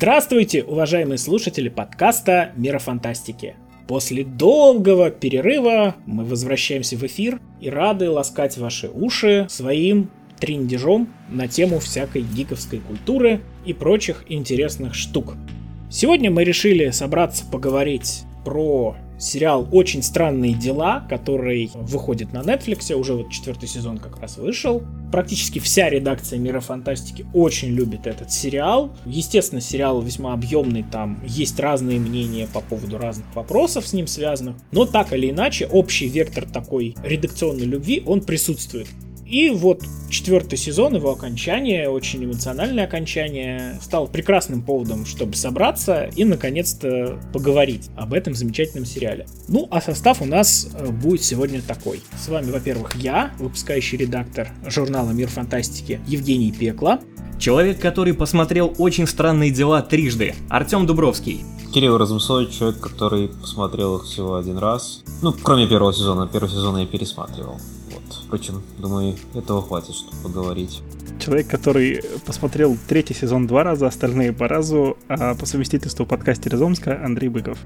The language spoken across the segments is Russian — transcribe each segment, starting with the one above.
Здравствуйте, уважаемые слушатели подкаста «Мира фантастики». После долгого перерыва мы возвращаемся в эфир и рады ласкать ваши уши своим триндежом на тему всякой гиковской культуры и прочих интересных штук. Сегодня мы решили собраться поговорить про сериал «Очень странные дела», который выходит на Netflix, уже вот четвертый сезон как раз вышел. Практически вся редакция Мира Фантастики очень любит этот сериал. Естественно, сериал весьма объемный, там есть разные мнения по поводу разных вопросов с ним связанных, но так или иначе общий вектор такой редакционной любви, он присутствует. И вот четвертый сезон, его окончание, очень эмоциональное окончание, стал прекрасным поводом, чтобы собраться и наконец-то поговорить об этом замечательном сериале. Ну, а состав у нас э, будет сегодня такой. С вами, во-первых, я, выпускающий редактор журнала «Мир фантастики» Евгений Пекла. Человек, который посмотрел «Очень странные дела» трижды, Артем Дубровский. Кирилл Разумсович, человек, который посмотрел их всего один раз. Ну, кроме первого сезона. Первый сезон я пересматривал. Впрочем, думаю, этого хватит, чтобы поговорить. Человек, который посмотрел третий сезон два раза, остальные по разу, а по совместительству подкастера Омска Андрей Быков.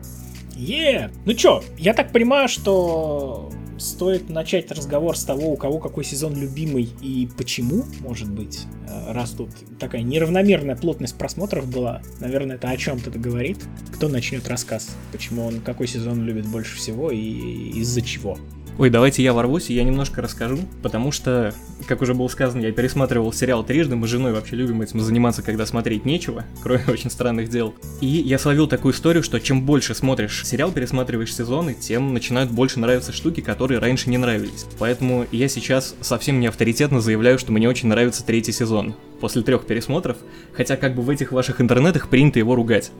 Е! Ну чё, я так понимаю, что стоит начать разговор с того, у кого какой сезон любимый и почему, может быть, э, раз тут такая неравномерная плотность просмотров была, наверное, это о чем-то говорит. Кто начнет рассказ, почему он какой сезон любит больше всего и из-за чего? Ой, давайте я ворвусь, и я немножко расскажу, потому что, как уже было сказано, я пересматривал сериал трижды, мы с женой вообще любим этим заниматься, когда смотреть нечего, кроме очень странных дел. И я словил такую историю, что чем больше смотришь сериал, пересматриваешь сезоны, тем начинают больше нравиться штуки, которые раньше не нравились. Поэтому я сейчас совсем не авторитетно заявляю, что мне очень нравится третий сезон. После трех пересмотров, хотя как бы в этих ваших интернетах принято его ругать.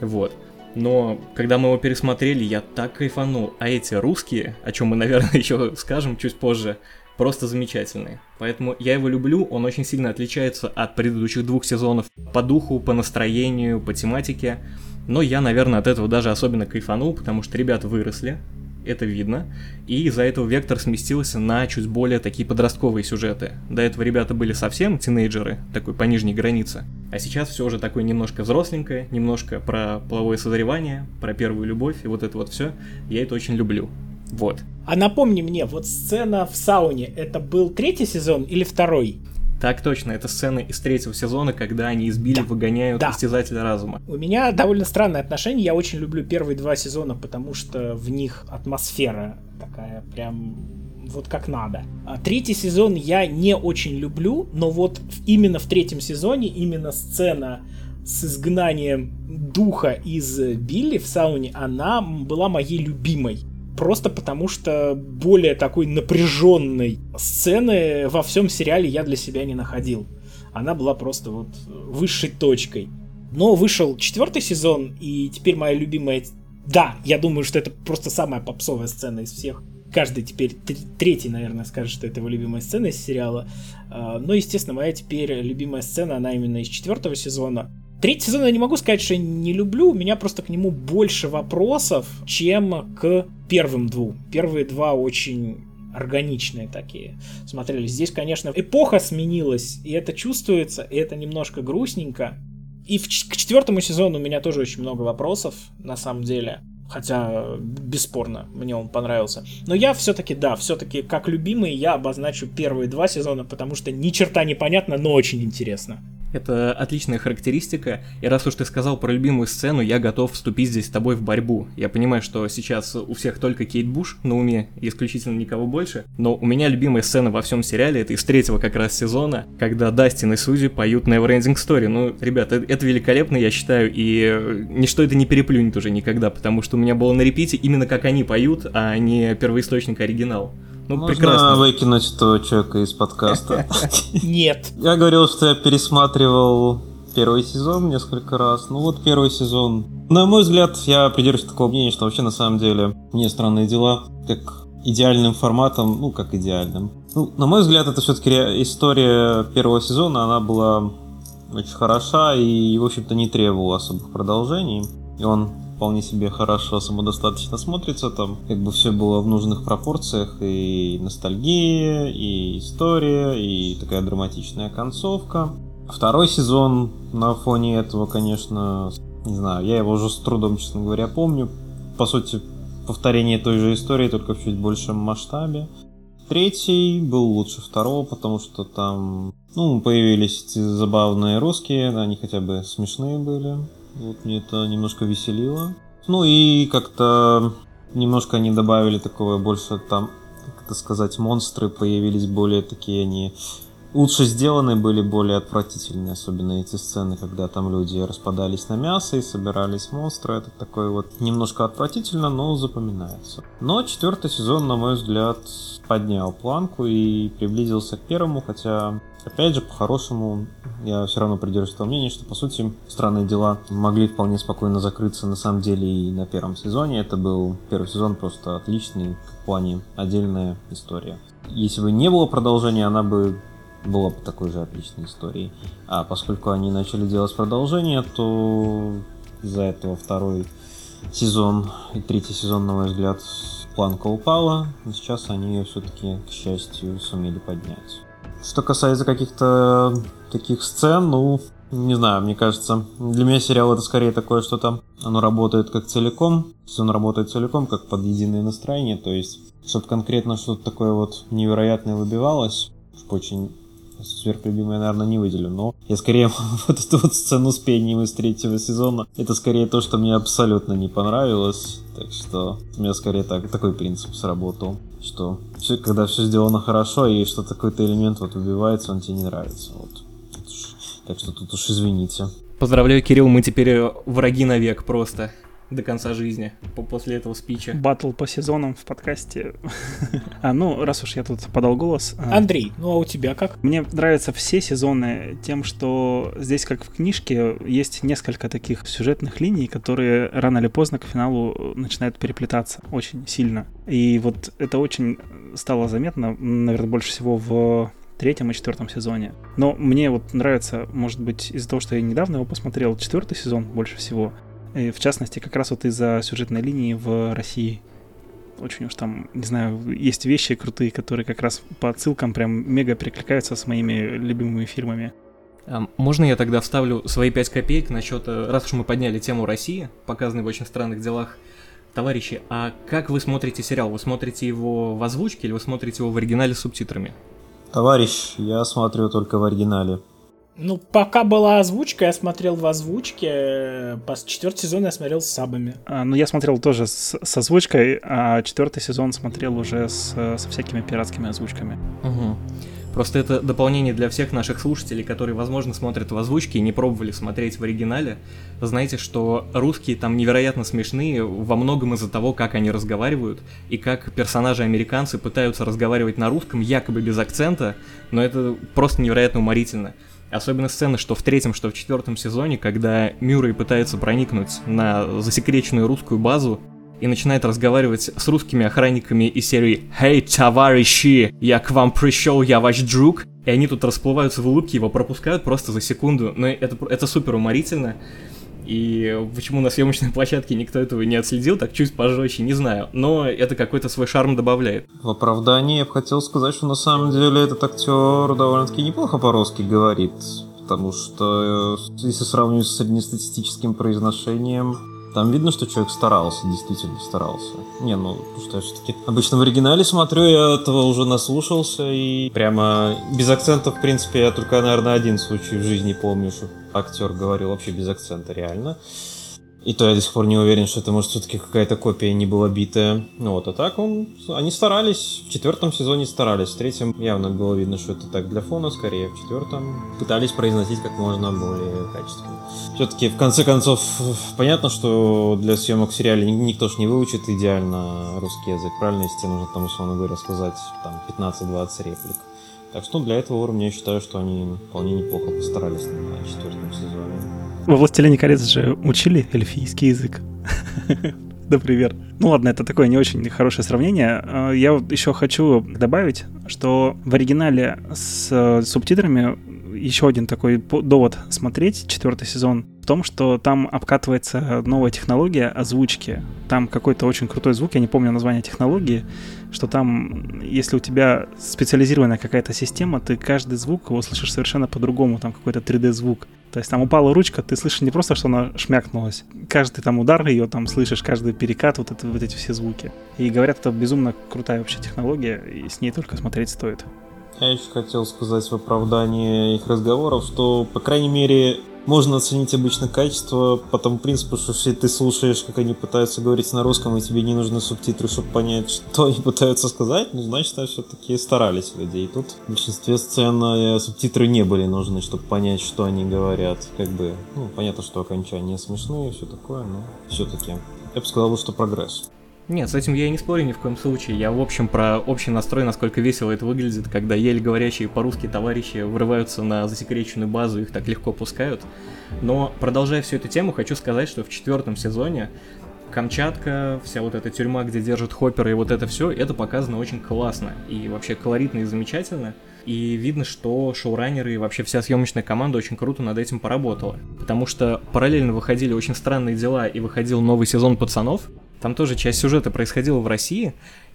Вот. Но когда мы его пересмотрели, я так кайфанул. А эти русские, о чем мы, наверное, еще скажем чуть позже, просто замечательные. Поэтому я его люблю, он очень сильно отличается от предыдущих двух сезонов по духу, по настроению, по тематике. Но я, наверное, от этого даже особенно кайфанул, потому что ребята выросли, это видно, и из-за этого вектор сместился на чуть более такие подростковые сюжеты. До этого ребята были совсем тинейджеры, такой по нижней границе, а сейчас все уже такое немножко взросленькое, немножко про половое созревание, про первую любовь и вот это вот все. Я это очень люблю. Вот. А напомни мне, вот сцена в сауне, это был третий сезон или второй? Так точно, это сцена из третьего сезона, когда они избили, да. выгоняют да. истязателя разума. У меня довольно странное отношение. Я очень люблю первые два сезона, потому что в них атмосфера такая прям вот как надо. А третий сезон я не очень люблю, но вот именно в третьем сезоне именно сцена с изгнанием духа из Билли в сауне, она была моей любимой просто потому что более такой напряженной сцены во всем сериале я для себя не находил. Она была просто вот высшей точкой. Но вышел четвертый сезон, и теперь моя любимая... Да, я думаю, что это просто самая попсовая сцена из всех. Каждый теперь, третий, наверное, скажет, что это его любимая сцена из сериала. А, но, естественно, моя теперь любимая сцена, она именно из четвертого сезона. Третий сезон я не могу сказать, что не люблю, у меня просто к нему больше вопросов, чем к первым двум. Первые два очень органичные такие смотрелись. Здесь, конечно, эпоха сменилась, и это чувствуется, и это немножко грустненько. И в, к четвертому сезону у меня тоже очень много вопросов, на самом деле. Хотя, бесспорно, мне он понравился. Но я все-таки, да, все-таки, как любимый, я обозначу первые два сезона, потому что ни черта не понятно, но очень интересно. Это отличная характеристика, и раз уж ты сказал про любимую сцену, я готов вступить здесь с тобой в борьбу. Я понимаю, что сейчас у всех только Кейт Буш на уме, исключительно никого больше, но у меня любимая сцена во всем сериале, это из третьего как раз сезона, когда Дастин и Сузи поют Neverending Story. Ну, ребята, это великолепно, я считаю, и ничто это не переплюнет уже никогда, потому что у меня было на репите именно как они поют, а не первоисточник оригинал. Ну, Можно прекрасно. выкинуть этого человека из подкаста. Нет. Я говорил, что я пересматривал первый сезон несколько раз. Ну вот первый сезон. На мой взгляд, я придерживаюсь такого мнения, что вообще на самом деле мне странные дела, как идеальным форматом, ну как идеальным. Ну, на мой взгляд, это все-таки история первого сезона, она была очень хороша и, в общем-то, не требовала особых продолжений. И он вполне себе хорошо, самодостаточно смотрится, там как бы все было в нужных пропорциях, и ностальгия, и история, и такая драматичная концовка. Второй сезон на фоне этого, конечно, не знаю, я его уже с трудом, честно говоря, помню. По сути, повторение той же истории, только в чуть большем масштабе. Третий был лучше второго, потому что там ну, появились эти забавные русские, они хотя бы смешные были. Вот мне это немножко веселило. Ну и как-то немножко они добавили такого больше там, как это сказать, монстры появились более такие они лучше сделаны были, более отвратительные, особенно эти сцены, когда там люди распадались на мясо и собирались монстры. Это такое вот немножко отвратительно, но запоминается. Но четвертый сезон, на мой взгляд, поднял планку и приблизился к первому, хотя Опять же, по-хорошему, я все равно придерживаюсь того мнения, что, по сути, странные дела могли вполне спокойно закрыться на самом деле и на первом сезоне. Это был первый сезон просто отличный в плане отдельная история. Если бы не было продолжения, она бы была бы такой же отличной историей. А поскольку они начали делать продолжение, то из-за этого второй сезон и третий сезон, на мой взгляд, планка упала. Но сейчас они ее все-таки, к счастью, сумели поднять. Что касается каких-то таких сцен, ну, не знаю, мне кажется, для меня сериал это скорее такое что-то, оно работает как целиком, все он работает целиком, как под единое настроение, то есть, чтобы конкретно что-то такое вот невероятное выбивалось, очень сверхлюбимое, наверное, не выделю, но я скорее вот эту вот сцену с пением из третьего сезона, это скорее то, что мне абсолютно не понравилось, так что у меня скорее так, такой принцип сработал, что все, когда все сделано хорошо и что какой-то элемент вот убивается, он тебе не нравится, вот. Так что тут уж извините. Поздравляю, Кирилл, мы теперь враги навек просто до конца жизни после этого спича. Батл по сезонам в подкасте. а, ну, раз уж я тут подал голос. А, Андрей, ну а у тебя как? Мне нравятся все сезоны тем, что здесь, как в книжке, есть несколько таких сюжетных линий, которые рано или поздно к финалу начинают переплетаться очень сильно. И вот это очень стало заметно, наверное, больше всего в третьем и четвертом сезоне. Но мне вот нравится, может быть, из-за того, что я недавно его посмотрел, четвертый сезон больше всего. И в частности, как раз вот из-за сюжетной линии в России. Очень уж там, не знаю, есть вещи крутые, которые как раз по отсылкам прям мега перекликаются с моими любимыми фильмами. А можно я тогда вставлю свои пять копеек насчет, э, раз уж мы подняли тему России, показанной в очень странных делах, товарищи, а как вы смотрите сериал? Вы смотрите его в озвучке или вы смотрите его в оригинале с субтитрами? Товарищ, я смотрю только в оригинале. Ну, пока была озвучка, я смотрел в озвучке. По четвертый сезон я смотрел с сабами. А, ну, я смотрел тоже с, с озвучкой, а четвертый сезон смотрел уже с, со всякими пиратскими озвучками. Угу. Просто это дополнение для всех наших слушателей, которые, возможно, смотрят в озвучке и не пробовали смотреть в оригинале. Знаете, что русские там невероятно смешные во многом из-за того, как они разговаривают, и как персонажи-американцы пытаются разговаривать на русском якобы без акцента, но это просто невероятно уморительно. Особенно сцена, что в третьем, что в четвертом сезоне, когда Мюррей пытается проникнуть на засекреченную русскую базу и начинает разговаривать с русскими охранниками из серии «Хей, товарищи, я к вам пришел, я ваш друг», и они тут расплываются в улыбке, его пропускают просто за секунду, но это, это супер уморительно, и почему на съемочной площадке никто этого не отследил, так чуть пожестче, не знаю. Но это какой-то свой шарм добавляет. В оправдании я бы хотел сказать, что на самом деле этот актер довольно-таки неплохо по-русски говорит. Потому что э, если сравнивать с среднестатистическим произношением, там видно, что человек старался, действительно старался. Не, ну, что я все-таки обычно в оригинале смотрю, я этого уже наслушался, и прямо без акцента, в принципе, я только, наверное, один случай в жизни помню, что актер говорил вообще без акцента, реально. И то я до сих пор не уверен, что это может все-таки какая-то копия не была битая. Ну вот, а так он... Они старались, в четвертом сезоне старались, в третьем явно было видно, что это так для фона скорее, в четвертом пытались произносить как можно более качественно. Все-таки, в конце концов, понятно, что для съемок сериала никто ж не выучит идеально русский язык, правильно, если тебе нужно там, условно говоря, сказать там 15-20 реплик. Так что для этого уровня я считаю, что они вполне неплохо постарались на четвертом сезоне. Во «Властелине колец» же учили эльфийский язык. Например. Ну ладно, это такое не очень хорошее сравнение. А, я еще хочу добавить, что в оригинале с субтитрами еще один такой довод смотреть четвертый сезон в том, что там обкатывается новая технология озвучки. Там какой-то очень крутой звук, я не помню название технологии, что там, если у тебя специализированная какая-то система, ты каждый звук его слышишь совершенно по-другому, там какой-то 3D-звук. То есть там упала ручка, ты слышишь не просто, что она шмякнулась. Каждый там удар ее там слышишь, каждый перекат, вот, это, вот эти все звуки. И говорят, это безумно крутая вообще технология, и с ней только смотреть стоит. Я еще хотел сказать в оправдании их разговоров, что, по крайней мере, можно оценить обычно качество по тому принципу, что если ты слушаешь, как они пытаются говорить на русском, и тебе не нужны субтитры, чтобы понять, что они пытаются сказать, ну, значит, все-таки старались люди. И тут в большинстве сцен э, субтитры не были нужны, чтобы понять, что они говорят. Как бы, ну, понятно, что окончания смешные и все такое, но все-таки я бы сказал, что прогресс. Нет, с этим я и не спорю ни в коем случае. Я, в общем, про общий настрой, насколько весело это выглядит, когда еле говорящие по-русски товарищи врываются на засекреченную базу, их так легко пускают. Но, продолжая всю эту тему, хочу сказать, что в четвертом сезоне Камчатка, вся вот эта тюрьма, где держат Хоппера и вот это все, это показано очень классно. И вообще колоритно и замечательно. И видно, что шоураннеры и вообще вся съемочная команда очень круто над этим поработала. Потому что параллельно выходили очень странные дела и выходил новый сезон пацанов, там тоже часть сюжета происходила в России,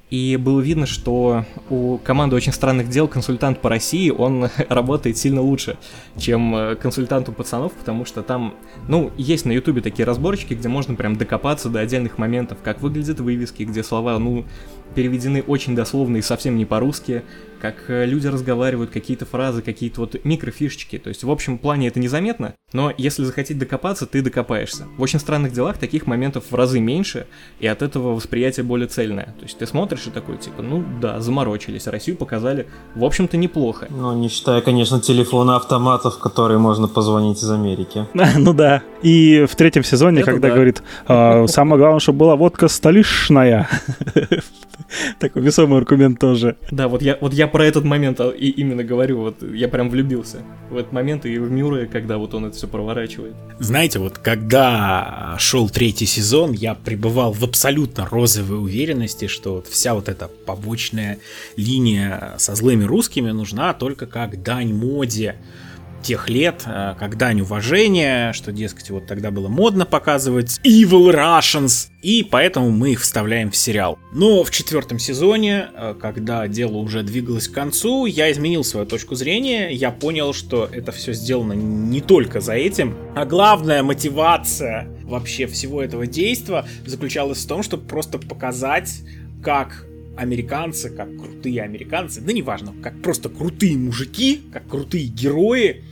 и было видно, что у команды очень странных дел консультант по России, он работает сильно лучше, чем э, консультант у пацанов, потому что там, ну, есть на ютубе такие разборчики, где можно прям докопаться до отдельных моментов, как выглядят вывески, где слова, ну, переведены очень дословно и совсем не по-русски, как э, люди разговаривают, какие-то фразы, какие-то вот микрофишечки. То есть в общем плане это незаметно, но если захотеть докопаться, ты докопаешься. В очень странных делах таких моментов в разы меньше, и от этого восприятие более цельное. То есть ты смотришь и такой, типа, ну да, заморочились, Россию показали, в общем-то, неплохо. Ну, не считая, конечно, телефона автоматов, которые можно позвонить из Америки. Ну да. И в третьем сезоне, это когда да. говорит, «А, самое главное, чтобы была водка столичная. Такой весомый аргумент тоже. Да, вот я, вот я про этот момент а, и именно говорю, вот я прям влюбился в этот момент и в Мюррея, когда вот он это все проворачивает. Знаете, вот когда шел третий сезон, я пребывал в абсолютно розовой уверенности, что вот вся вот эта побочная линия со злыми русскими нужна только как дань моде тех лет, э, как дань уважения, что, дескать, вот тогда было модно показывать Evil Russians, и поэтому мы их вставляем в сериал. Но в четвертом сезоне, э, когда дело уже двигалось к концу, я изменил свою точку зрения, я понял, что это все сделано не только за этим, а главная мотивация вообще всего этого действия заключалась в том, чтобы просто показать, как американцы, как крутые американцы, да неважно, как просто крутые мужики, как крутые герои,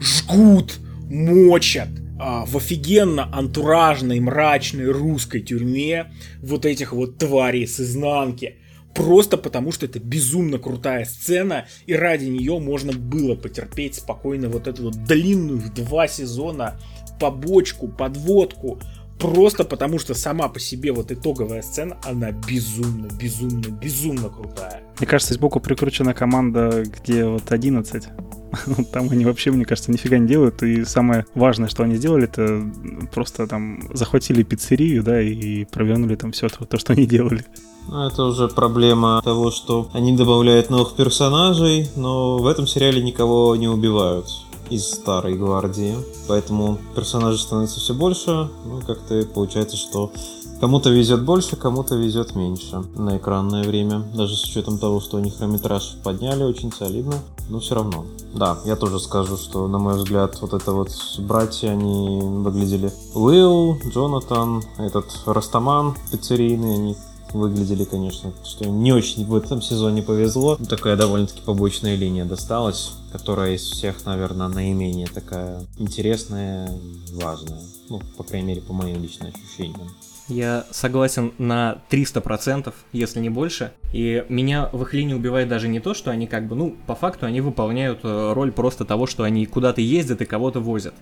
жгут, мочат а, в офигенно антуражной, мрачной русской тюрьме вот этих вот тварей с изнанки. Просто потому, что это безумно крутая сцена, и ради нее можно было потерпеть спокойно вот эту вот длинную в два сезона побочку, подводку, Просто потому, что сама по себе вот итоговая сцена, она безумно, безумно, безумно крутая. Мне кажется, сбоку прикручена команда, где вот 11. Там они вообще, мне кажется, нифига не делают. И самое важное, что они сделали, это просто там захватили пиццерию, да, и провернули там все то, что они делали. Ну, это уже проблема того, что они добавляют новых персонажей, но в этом сериале никого не убивают из старой гвардии. Поэтому персонажей становится все больше. Ну, как-то получается, что кому-то везет больше, кому-то везет меньше на экранное время. Даже с учетом того, что они хронометраж подняли очень солидно. Но все равно. Да, я тоже скажу, что, на мой взгляд, вот это вот братья, они выглядели... Уилл, Джонатан, этот Растаман пиццерийный, они выглядели, конечно, что им не очень в этом сезоне повезло. Такая довольно-таки побочная линия досталась, которая из всех, наверное, наименее такая интересная важная. Ну, по крайней мере, по моим личным ощущениям. Я согласен на 300%, если не больше. И меня в их линии убивает даже не то, что они как бы, ну, по факту они выполняют э, роль просто того, что они куда-то ездят и кого-то возят.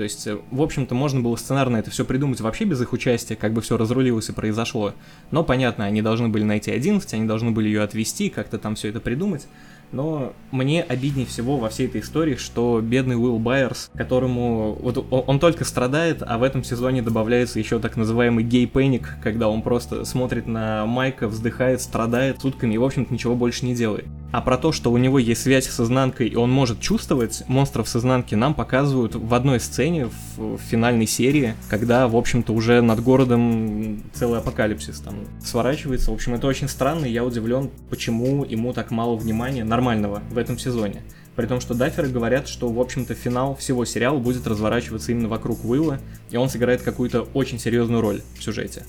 То есть, э, в общем-то, можно было сценарно это все придумать вообще без их участия, как бы все разрулилось и произошло. Но, понятно, они должны были найти 11, они должны были ее отвести, как-то там все это придумать. Но мне обиднее всего во всей этой истории, что бедный Уилл Байерс, которому вот он, только страдает, а в этом сезоне добавляется еще так называемый гей-пэник, когда он просто смотрит на Майка, вздыхает, страдает сутками и, в общем-то, ничего больше не делает. А про то, что у него есть связь с изнанкой и он может чувствовать монстров с изнанки, нам показывают в одной сцене в, в финальной серии, когда, в общем-то, уже над городом целый апокалипсис там сворачивается. В общем, это очень странно, и я удивлен, почему ему так мало внимания нормального в этом сезоне. При том, что даферы говорят, что, в общем-то, финал всего сериала будет разворачиваться именно вокруг Уилла, и он сыграет какую-то очень серьезную роль в сюжете.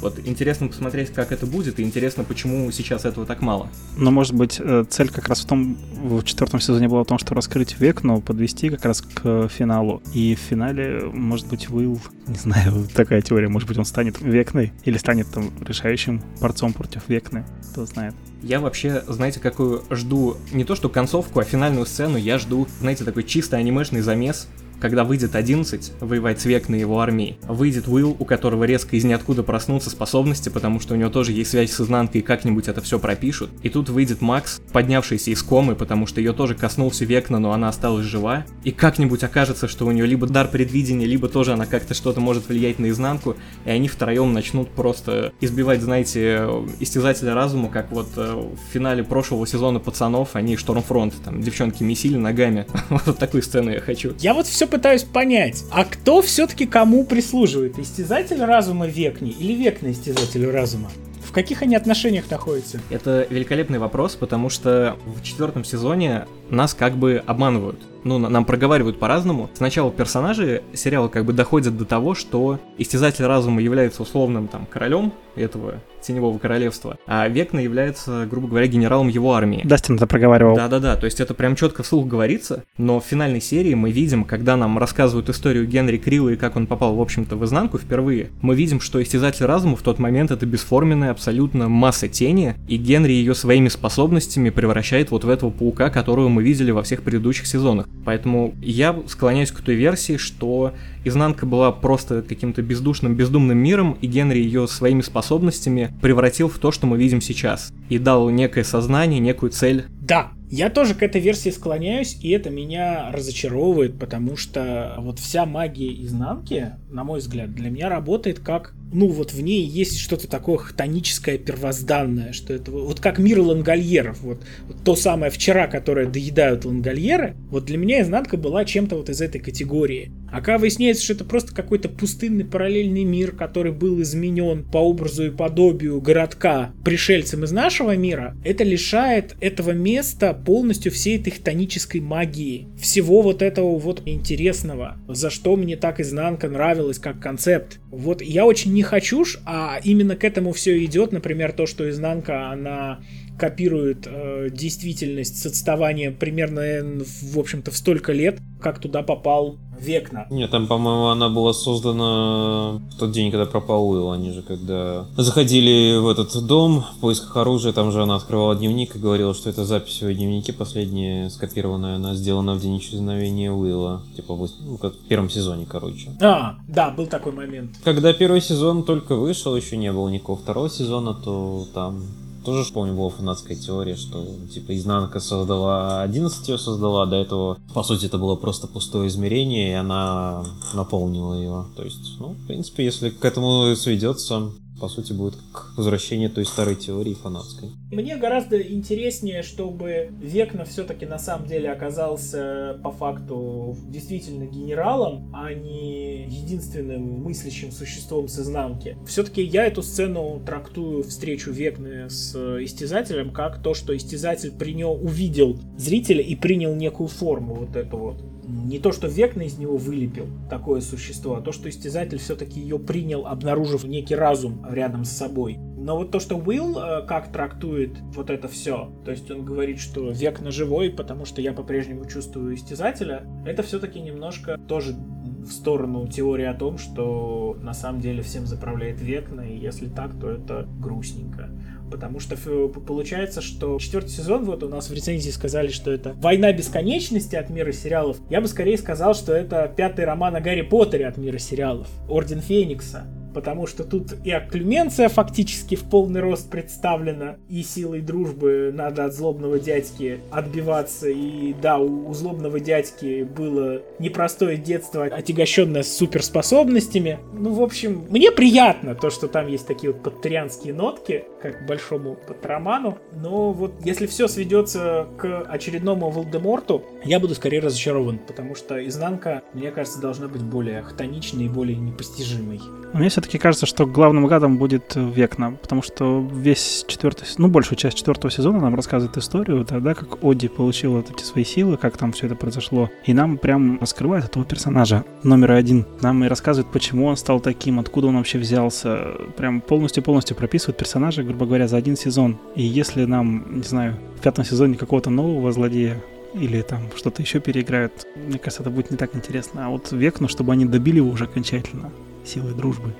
Вот интересно посмотреть, как это будет, и интересно, почему сейчас этого так мало. Но, может быть, э, цель как раз в том, в четвертом сезоне была в том, что раскрыть век, но подвести как раз к финалу. И в финале, может быть, Уилл, не знаю, такая теория, может быть, он станет векной или станет там решающим борцом против векны, кто знает. Я вообще, знаете, какую жду не то что концовку, а финальную сцену, я жду, знаете, такой чисто анимешный замес, когда выйдет 11 воевать с век на его армии, выйдет Уилл, у которого резко из ниоткуда проснутся способности, потому что у него тоже есть связь с изнанкой, и как-нибудь это все пропишут. И тут выйдет Макс, поднявшийся из комы, потому что ее тоже коснулся Векна, но она осталась жива. И как-нибудь окажется, что у нее либо дар предвидения, либо тоже она как-то что-то может влиять на изнанку, и они втроем начнут просто избивать, знаете, истязателя разума, как вот э, в финале прошлого сезона пацанов, они Штормфронт, там, девчонки месили ногами. вот такую сцену я хочу. Я вот все пытаюсь понять, а кто все-таки кому прислуживает? Истязатель разума Векни или Векна истязателю разума? В каких они отношениях находятся? Это великолепный вопрос, потому что в четвертом сезоне нас как бы обманывают. Ну, нам проговаривают по-разному. Сначала персонажи сериала как бы доходят до того, что Истязатель Разума является условным там королем этого Теневого Королевства, а Векна является, грубо говоря, генералом его армии. Дастин это проговаривал. Да-да-да, то есть это прям четко вслух говорится, но в финальной серии мы видим, когда нам рассказывают историю Генри Крилла и как он попал, в общем-то, в изнанку впервые, мы видим, что Истязатель Разума в тот момент это бесформенная абсолютно масса тени, и Генри ее своими способностями превращает вот в этого паука, которого мы видели во всех предыдущих сезонах. Поэтому я склоняюсь к той версии, что изнанка была просто каким-то бездушным, бездумным миром, и Генри ее своими способностями превратил в то, что мы видим сейчас. И дал некое сознание, некую цель. Да, я тоже к этой версии склоняюсь, и это меня разочаровывает, потому что вот вся магия изнанки, на мой взгляд, для меня работает как ну вот в ней есть что-то такое хтоническое, первозданное, что это вот как мир лангольеров, вот, вот то самое вчера, которое доедают лангольеры, вот для меня изнанка была чем-то вот из этой категории. А когда выясняется, что это просто какой-то пустынный параллельный мир, который был изменен по образу и подобию городка пришельцам из нашего мира, это лишает этого места полностью всей этой хтонической магии, всего вот этого вот интересного, за что мне так изнанка нравилась как концепт. Вот я очень не хочу, а именно к этому все идет, например, то, что изнанка, она копирует э, действительность с отставанием примерно, в общем-то, в столько лет, как туда попал Векна. Нет, там, по-моему, она была создана в тот день, когда пропал Уилл. Они же когда заходили в этот дом в поисках оружия, там же она открывала дневник и говорила, что это запись в ее дневнике последняя, скопированная, она сделана в день исчезновения Уилла. Типа, ну, как в первом сезоне, короче. А, да, был такой момент. Когда первый сезон только вышел, еще не было никакого второго сезона, то там тоже, помню, была фанатская теория, что, типа, изнанка создала, 11 ее создала, до этого, по сути, это было просто пустое измерение, и она наполнила его. То есть, ну, в принципе, если к этому сведется, по сути, будет как возвращение той старой теории фанатской. Мне гораздо интереснее, чтобы Векна все-таки на самом деле оказался по факту действительно генералом, а не единственным мыслящим существом с изнанки. Все-таки я эту сцену трактую встречу Векны с истязателем как то, что истязатель при нем увидел зрителя и принял некую форму вот эту вот не то, что Векна из него вылепил такое существо, а то, что Истязатель все-таки ее принял, обнаружив некий разум рядом с собой. Но вот то, что Уилл э, как трактует вот это все, то есть он говорит, что Векна живой, потому что я по-прежнему чувствую Истязателя, это все-таки немножко тоже в сторону теории о том, что на самом деле всем заправляет Векна, и если так, то это грустненько. Потому что получается, что четвертый сезон, вот у нас в рецензии сказали, что это «Война бесконечности» от мира сериалов. Я бы скорее сказал, что это пятый роман о Гарри Поттере от мира сериалов. Орден Феникса. потому что тут и Акклюменция фактически в полный рост представлена, и силой дружбы надо от злобного дядьки отбиваться, и да, у, у злобного дядьки было непростое детство, отягощенное суперспособностями. Ну, в общем, мне приятно то, что там есть такие вот патрианские нотки, как к большому патроману, но вот если все сведется к очередному Волдеморту, я буду скорее разочарован, потому что изнанка, мне кажется, должна быть более хтоничной и более непостижимой. Мне все-таки кажется, что главным гадом будет Векна, потому что весь четвертый, ну, большую часть четвертого сезона нам рассказывает историю, тогда как Оди получил вот эти свои силы, как там все это произошло, и нам прям раскрывает этого персонажа номер один. Нам и рассказывает, почему он стал таким, откуда он вообще взялся, прям полностью-полностью прописывает персонажа, грубо говоря, за один сезон. И если нам, не знаю, в пятом сезоне какого-то нового злодея или там что-то еще переиграют, мне кажется, это будет не так интересно. А вот Векну, чтобы они добили его уже окончательно силой дружбы.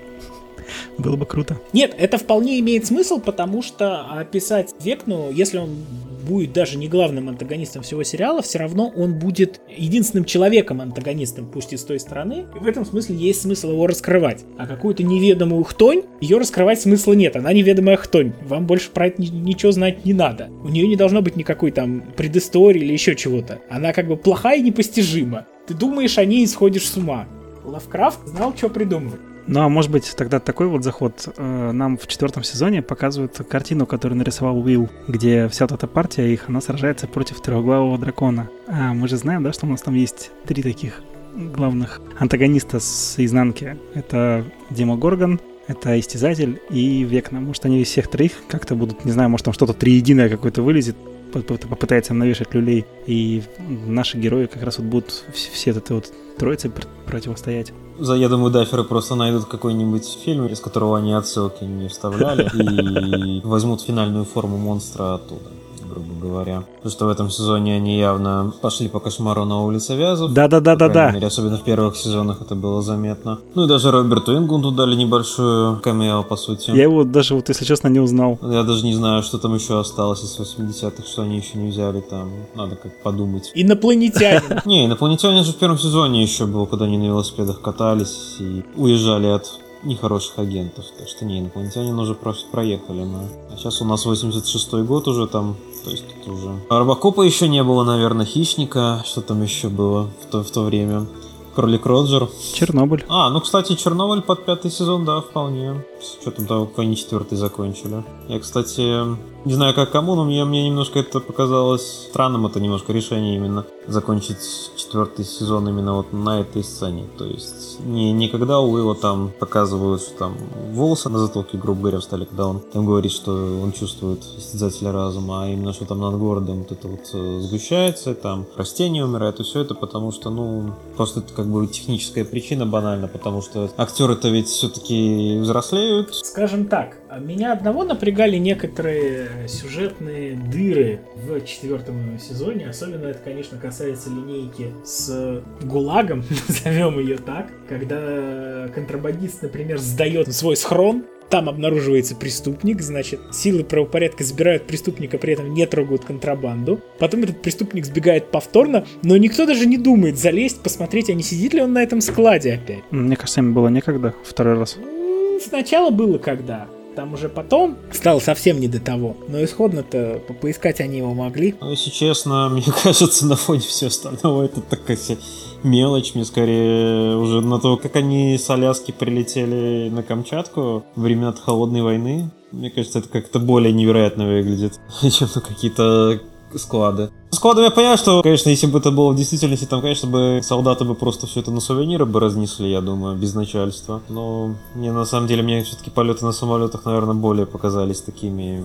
Было бы круто. Нет, это вполне имеет смысл, потому что описать Векну, если он будет даже не главным антагонистом всего сериала, все равно он будет единственным человеком-антагонистом, пусть и с той стороны. И в этом смысле есть смысл его раскрывать. А какую-то неведомую хтонь, ее раскрывать смысла нет. Она неведомая хтонь. Вам больше про это ничего знать не надо. У нее не должно быть никакой там предыстории или еще чего-то. Она как бы плохая и непостижима. Ты думаешь о ней и сходишь с ума. Лавкрафт знал, что придумывать. Ну, а может быть, тогда такой вот заход. Э, нам в четвертом сезоне показывают картину, которую нарисовал Уилл, где вся вот эта партия их, она сражается против трехглавого дракона. А мы же знаем, да, что у нас там есть три таких главных антагониста с изнанки. Это Демогоргон, это Истязатель и Векна. Может, они из всех троих как-то будут, не знаю, может, там что-то триединое какое-то вылезет, попытается навешать люлей, и наши герои как раз вот будут все это вот троице противостоять. За, я думаю, даферы просто найдут какой-нибудь фильм, из которого они отсылки не вставляли, и возьмут финальную форму монстра оттуда грубо говоря. Потому что в этом сезоне они явно пошли по кошмару на улице Вязов. Да-да-да-да-да. Особенно в первых сезонах это было заметно. Ну и даже Роберту Ингунду дали небольшую камео, по сути. Я его даже, вот если честно, не узнал. Я даже не знаю, что там еще осталось из 80-х, что они еще не взяли там. Надо как подумать. Инопланетянин. Не, инопланетянин же в первом сезоне еще был, когда они на велосипедах катались и уезжали от нехороших агентов. Так что не, инопланетяне уже просто проехали мы. А сейчас у нас 86-й год уже там, то есть тут уже... Робокопа еще не было, наверное, Хищника, что там еще было в то, в то время. Кролик Роджер. Чернобыль. А, ну, кстати, Чернобыль под пятый сезон, да, вполне. С учетом того, как они четвертый закончили. Я, кстати, не знаю, как кому, но мне, мне немножко это показалось странным, это немножко решение именно закончить четвертый сезон именно вот на этой сцене. То есть не, не когда у его там показывают, что там волосы на затылке, грубо говоря, встали, когда он там говорит, что он чувствует истязателя разума, а именно что там над городом вот это вот э, сгущается, там растения умирают, и все это потому что, ну, просто это как бы техническая причина банально, потому что актеры-то ведь все-таки взрослеют. Скажем так, меня одного напрягали некоторые сюжетные дыры в четвертом сезоне. Особенно это, конечно, касается линейки с ГУЛАГом, назовем ее так. Когда контрабандист, например, сдает свой схрон, там обнаруживается преступник, значит, силы правопорядка забирают преступника, при этом не трогают контрабанду. Потом этот преступник сбегает повторно, но никто даже не думает залезть, посмотреть, а не сидит ли он на этом складе опять. Мне кажется, им было некогда второй раз. Сначала было когда. Там уже потом стало совсем не до того. Но исходно-то по поискать они его могли. Ну, если честно, мне кажется, на фоне всего остального это такая мелочь. Мне скорее уже на то, как они с Аляски прилетели на Камчатку во времена Холодной войны. Мне кажется, это как-то более невероятно выглядит, чем какие-то склады. Складом я понимаю, что, конечно, если бы это было в действительности, там, конечно, бы солдаты бы просто все это на сувениры бы разнесли, я думаю, без начальства. Но мне на самом деле, мне все-таки полеты на самолетах, наверное, более показались такими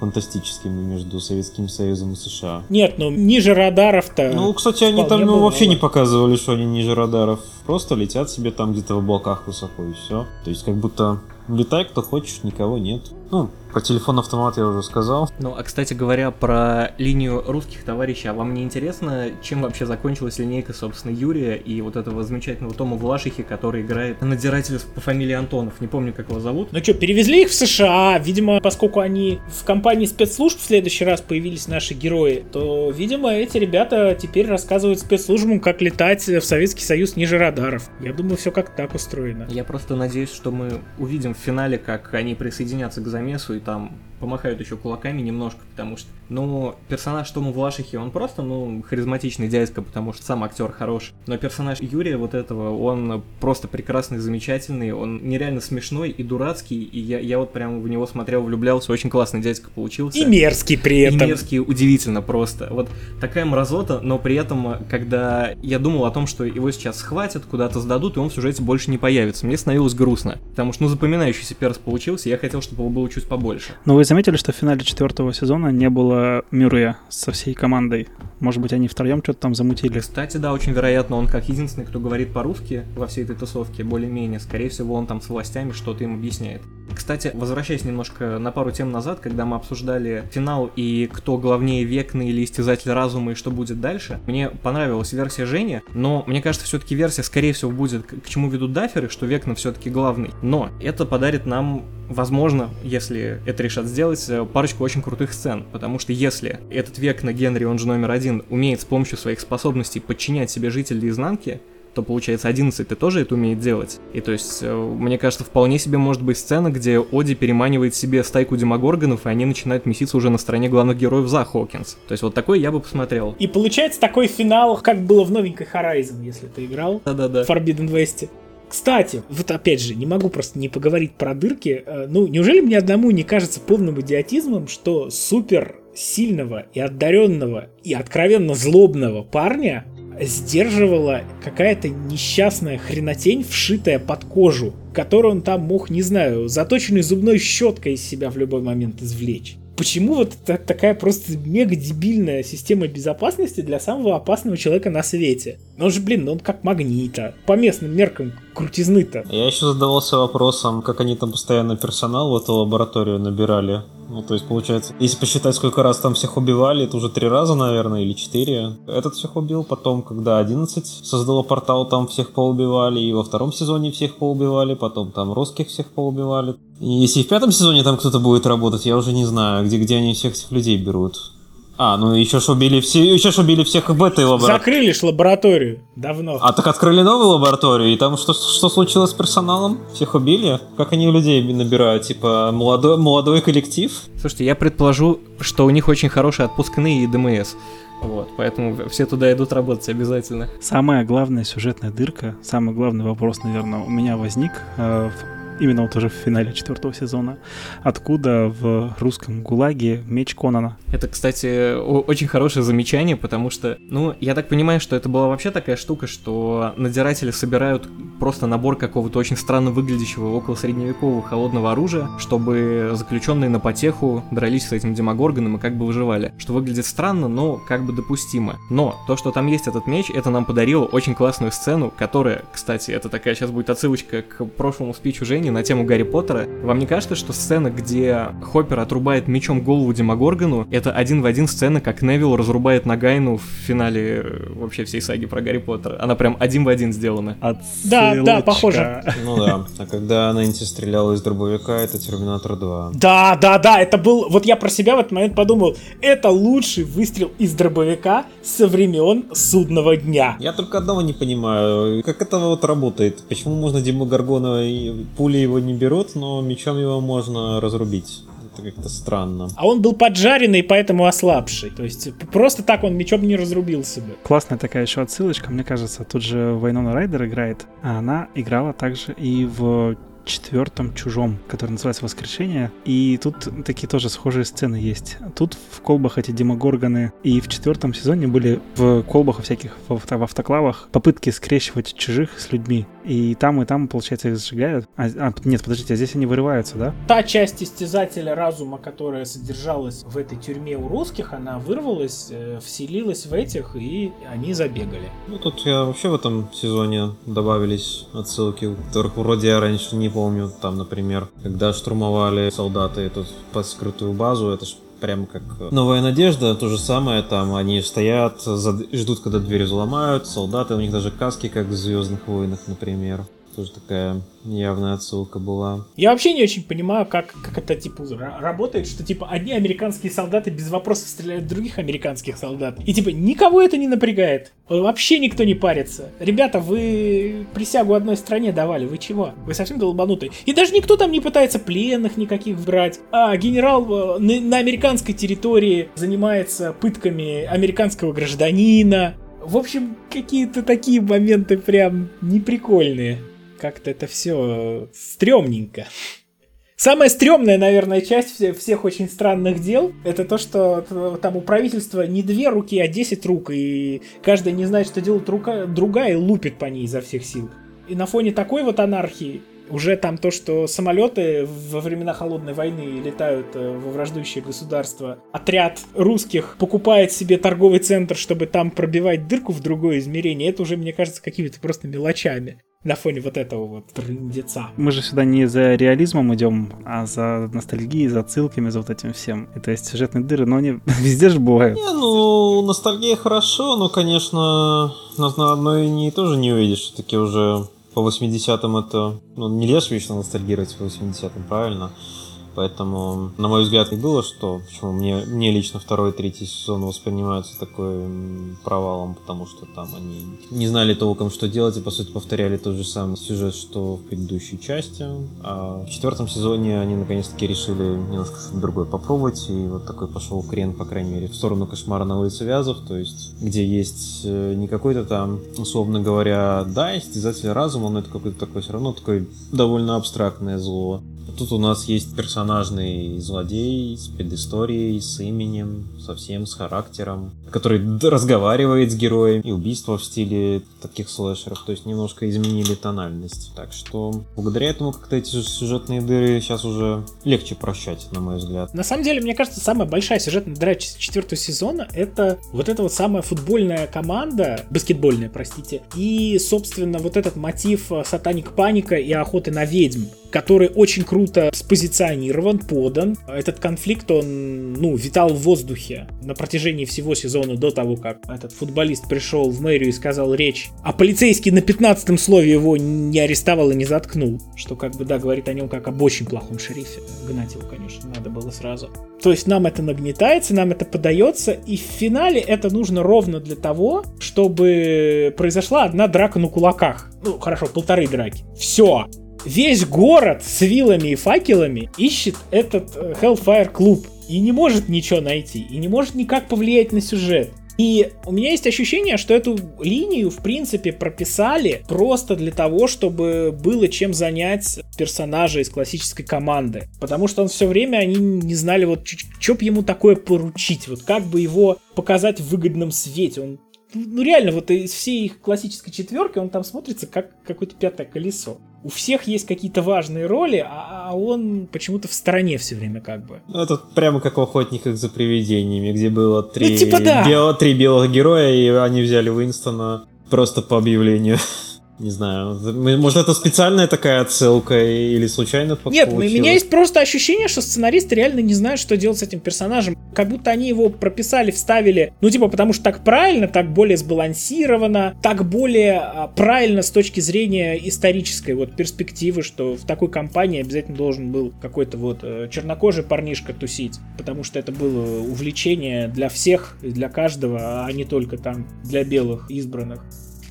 фантастическими между Советским Союзом и США. Нет, ну ниже радаров-то. Ну, кстати, они там ну, вообще не показывали, что они ниже радаров. Просто летят себе там где-то в облаках высоко и все. То есть как будто Летай, кто хочешь, никого нет. Ну, про телефон автомат я уже сказал. Ну, а кстати говоря, про линию русских товарищей, а вам не интересно, чем вообще закончилась линейка, собственно, Юрия и вот этого замечательного Тома Влашихи, который играет надзирателя по фамилии Антонов, не помню, как его зовут. Ну что, перевезли их в США, видимо, поскольку они в компании спецслужб в следующий раз появились наши герои, то, видимо, эти ребята теперь рассказывают спецслужбам, как летать в Советский Союз ниже радаров. Я думаю, все как так устроено. Я просто надеюсь, что мы увидим в финале, как они присоединятся к замесу и там помахают еще кулаками немножко, потому что, ну, персонаж Тома Влашихи, он просто, ну, харизматичный дядька, потому что сам актер хорош. Но персонаж Юрия вот этого, он просто прекрасный, замечательный, он нереально смешной и дурацкий, и я, я вот прям в него смотрел, влюблялся, очень классный дядька получился. И мерзкий при этом. И мерзкий, удивительно просто. Вот такая мразота, но при этом, когда я думал о том, что его сейчас схватят, куда-то сдадут, и он в сюжете больше не появится, мне становилось грустно, потому что, ну, запоминающийся перс получился, я хотел, чтобы его было чуть побольше. Но вы заметили, что в финале четвертого сезона не было Мюррея со всей командой? Может быть, они втроем что-то там замутили? Кстати, да, очень вероятно, он как единственный, кто говорит по-русски во всей этой тусовке, более-менее. Скорее всего, он там с властями что-то им объясняет. Кстати, возвращаясь немножко на пару тем назад, когда мы обсуждали финал и кто главнее Векна или Истязатель Разума и что будет дальше, мне понравилась версия Жени, но мне кажется, все-таки версия, скорее всего, будет к чему ведут даферы, что Векна все-таки главный. Но это подарит нам возможно, если это решат сделать, парочку очень крутых сцен, потому что если этот век на Генри, он же номер один, умеет с помощью своих способностей подчинять себе жителей изнанки, то получается 11 ты тоже это умеет делать. И то есть, мне кажется, вполне себе может быть сцена, где Оди переманивает себе стайку демогоргонов, и они начинают меситься уже на стороне главных героев за Хокинс. То есть вот такой я бы посмотрел. И получается такой финал, как было в новенькой Horizon, если ты играл. Да-да-да. Forbidden West. Кстати, вот опять же, не могу просто не поговорить про дырки. Ну, неужели мне одному не кажется полным идиотизмом, что супер сильного и одаренного и откровенно злобного парня сдерживала какая-то несчастная хренотень, вшитая под кожу, которую он там мог, не знаю, заточенной зубной щеткой из себя в любой момент извлечь. Почему вот это такая просто мега дебильная система безопасности для самого опасного человека на свете? Ну он же, блин, он как магнита. По местным меркам крутизны-то. Я еще задавался вопросом, как они там постоянно персонал в эту лабораторию набирали. Ну, то есть, получается, если посчитать, сколько раз там всех убивали, это уже три раза, наверное, или четыре. Этот всех убил, потом, когда 11 создало портал, там всех поубивали, и во втором сезоне всех поубивали, потом там русских всех поубивали. И если в пятом сезоне там кто-то будет работать, я уже не знаю, где, где они всех этих людей берут. А, ну еще ж убили все, еще ж убили всех в этой лаборатории. Закрыли ж лабораторию давно. А так открыли новую лабораторию, и там что, что случилось с персоналом? Всех убили? Как они людей набирают? Типа молодой, молодой коллектив? Слушайте, я предположу, что у них очень хорошие отпускные и ДМС. Вот, поэтому все туда идут работать обязательно. Самая главная сюжетная дырка, самый главный вопрос, наверное, у меня возник э, в именно вот уже в финале четвертого сезона, откуда в русском ГУЛАГе меч Конана. Это, кстати, очень хорошее замечание, потому что, ну, я так понимаю, что это была вообще такая штука, что надзиратели собирают просто набор какого-то очень странно выглядящего около средневекового холодного оружия, чтобы заключенные на потеху дрались с этим демогорганом и как бы выживали. Что выглядит странно, но как бы допустимо. Но то, что там есть этот меч, это нам подарило очень классную сцену, которая, кстати, это такая сейчас будет отсылочка к прошлому спичу Жени на тему Гарри Поттера. Вам не кажется, что сцена, где Хоппер отрубает мечом голову Демогоргану, это один в один сцена, как Невилл разрубает Нагайну в финале э, вообще всей саги про Гарри Поттера? Она прям один в один сделана. Да, да, похоже. Ну да. А когда Нэнси стреляла из дробовика, это Терминатор 2. Да, да, да, это был... Вот я про себя в этот момент подумал, это лучший выстрел из дробовика со времен судного дня. Я только одного не понимаю, как это вот работает? Почему можно Демогоргона пули его не берут, но мечом его можно разрубить? Это как-то странно. А он был поджаренный, поэтому ослабший. То есть просто так он мечом не разрубился бы. Классная такая еще отсылочка, мне кажется, тут же Вайнона Райдер играет, а она играла также и в четвертом чужом, который называется Воскрешение. И тут такие тоже схожие сцены есть. Тут в колбах эти демогорганы. И в четвертом сезоне были в колбах всяких, в, авто, в автоклавах попытки скрещивать чужих с людьми. И там, и там, получается, их сжигают. А, а, нет, подождите, а здесь они вырываются, да? Та часть истязателя разума, которая содержалась в этой тюрьме у русских, она вырвалась, э, вселилась в этих, и они забегали. Ну, тут я вообще в этом сезоне добавились отсылки, которых вроде я раньше не, помню, там, например, когда штурмовали солдаты эту под скрытую базу, это ж прям как новая надежда, то же самое, там они стоят, ждут, когда двери взломают, солдаты, у них даже каски, как в Звездных войнах, например. Тоже такая явная отсылка была. Я вообще не очень понимаю, как, как это типа работает, что типа одни американские солдаты без вопросов стреляют в других американских солдат. И типа никого это не напрягает. Вообще никто не парится. Ребята, вы присягу одной стране давали, вы чего? Вы совсем долбанутые. И даже никто там не пытается пленных никаких брать. А генерал э, на, на американской территории занимается пытками американского гражданина. В общем, какие-то такие моменты прям неприкольные как-то это все стрёмненько. Самая стрёмная, наверное, часть всех очень странных дел, это то, что там у правительства не две руки, а десять рук, и каждая не знает, что делает рука, другая, и лупит по ней изо всех сил. И на фоне такой вот анархии, уже там то, что самолеты во времена холодной войны летают э, во враждующее государство, отряд русских покупает себе торговый центр, чтобы там пробивать дырку в другое измерение, это уже, мне кажется, какими-то просто мелочами на фоне вот этого вот трындеца. Мы же сюда не за реализмом идем, а за ностальгией, за ссылками, за вот этим всем. И то есть сюжетные дыры, но они везде же бывают. Не, ну, ностальгия хорошо, но, конечно, на одной не тоже не увидишь. Все-таки уже по 80-м это... Ну, нельзя же вечно ностальгировать по 80-м, правильно? Поэтому, на мой взгляд, и было, что почему мне, мне лично второй и третий сезон воспринимаются такой провалом, потому что там они не знали толком, что делать, и по сути повторяли тот же самый сюжет, что в предыдущей части. А в четвертом сезоне они наконец-таки решили немножко что-то другое попробовать, и вот такой пошел крен, по крайней мере, в сторону кошмара на улице Вязов, то есть где есть э, не какой-то там, условно говоря, да, истязатель разума, но это какой-то такой все равно такой довольно абстрактное зло. Тут у нас есть персонажный злодей с предысторией, с именем, совсем с характером, который разговаривает с героем, и убийства в стиле таких слэшеров, то есть немножко изменили тональность. Так что благодаря этому как-то эти сюжетные дыры сейчас уже легче прощать, на мой взгляд. На самом деле, мне кажется, самая большая сюжетная дыра четвертого сезона это вот эта вот самая футбольная команда, баскетбольная, простите, и, собственно, вот этот мотив сатаник паника и охоты на ведьм, который очень круто спозиционирован, подан. Этот конфликт, он, ну, витал в воздухе на протяжении всего сезона до того, как этот футболист пришел в мэрию и сказал речь, а полицейский на 15 слове его не арестовал и не заткнул. Что, как бы, да, говорит о нем как об очень плохом шерифе. Гнать его, конечно, надо было сразу. То есть нам это нагнетается, нам это подается, и в финале это нужно ровно для того, чтобы произошла одна драка на кулаках. Ну, хорошо, полторы драки. Все весь город с вилами и факелами ищет этот э, Hellfire клуб и не может ничего найти, и не может никак повлиять на сюжет. И у меня есть ощущение, что эту линию, в принципе, прописали просто для того, чтобы было чем занять персонажа из классической команды. Потому что он все время, они не знали, вот, что бы ему такое поручить, вот как бы его показать в выгодном свете. Он ну реально, вот из всей их классической четверки он там смотрится как какое-то пятое колесо. У всех есть какие-то важные роли, а, а он почему-то в стороне все время как бы. Ну, это прямо как в «Охотниках за привидениями», где было три, ну, типа да. бел, три белых героя, и они взяли Уинстона просто по объявлению. Не знаю, может это специальная такая отсылка или случайно Нет, получилось? у меня есть просто ощущение, что сценаристы реально не знают, что делать с этим персонажем. Как будто они его прописали, вставили, ну типа потому что так правильно, так более сбалансировано, так более а, правильно с точки зрения исторической вот перспективы, что в такой компании обязательно должен был какой-то вот э, чернокожий парнишка тусить, потому что это было увлечение для всех, для каждого, а не только там для белых избранных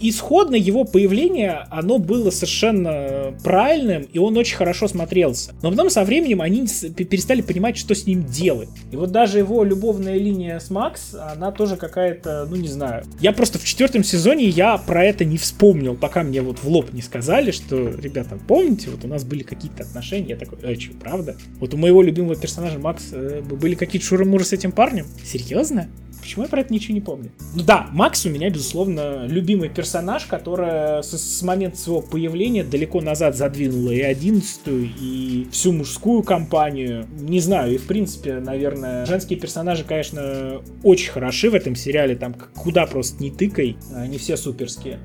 исходно его появление, оно было совершенно правильным, и он очень хорошо смотрелся. Но потом со временем они перестали понимать, что с ним делать. И вот даже его любовная линия с Макс, она тоже какая-то, ну не знаю. Я просто в четвертом сезоне я про это не вспомнил, пока мне вот в лоб не сказали, что, ребята, помните, вот у нас были какие-то отношения. Я такой, э, что, правда? Вот у моего любимого персонажа Макс э, были какие-то шуры-муры с этим парнем? Серьезно? Почему я про это ничего не помню? Ну да, Макс у меня, безусловно, любимый персонаж, который с, с момента своего появления далеко назад задвинула и одиннадцатую, и всю мужскую компанию. Не знаю, и в принципе, наверное, женские персонажи, конечно, очень хороши в этом сериале, там куда просто не тыкай, они все суперские.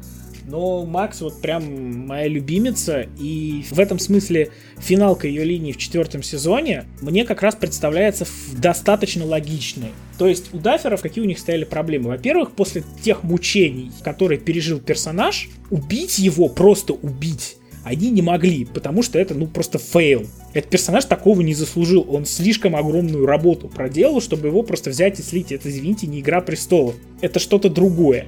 Но Макс вот прям моя любимица, и в этом смысле финалка ее линии в четвертом сезоне мне как раз представляется достаточно логичной. То есть у Дафферов какие у них стояли проблемы? Во-первых, после тех мучений, которые пережил персонаж, убить его, просто убить, они не могли, потому что это, ну, просто фейл. Этот персонаж такого не заслужил. Он слишком огромную работу проделал, чтобы его просто взять и слить. Это, извините, не Игра Престолов. Это что-то другое.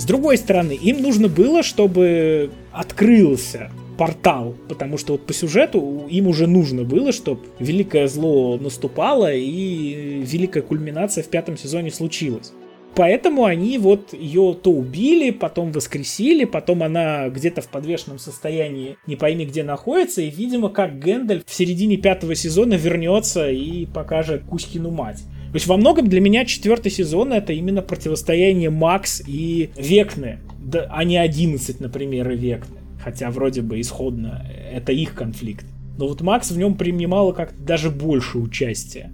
С другой стороны, им нужно было, чтобы открылся портал, потому что вот по сюжету им уже нужно было, чтобы великое зло наступало и великая кульминация в пятом сезоне случилась. Поэтому они вот ее то убили, потом воскресили, потом она где-то в подвешенном состоянии не пойми где находится, и, видимо, как Гэндальф в середине пятого сезона вернется и покажет Кузькину мать. То есть во многом для меня четвертый сезон это именно противостояние Макс и Векны, да, а не 11, например, и Векны. Хотя вроде бы исходно это их конфликт. Но вот Макс в нем принимала как-то даже больше участия.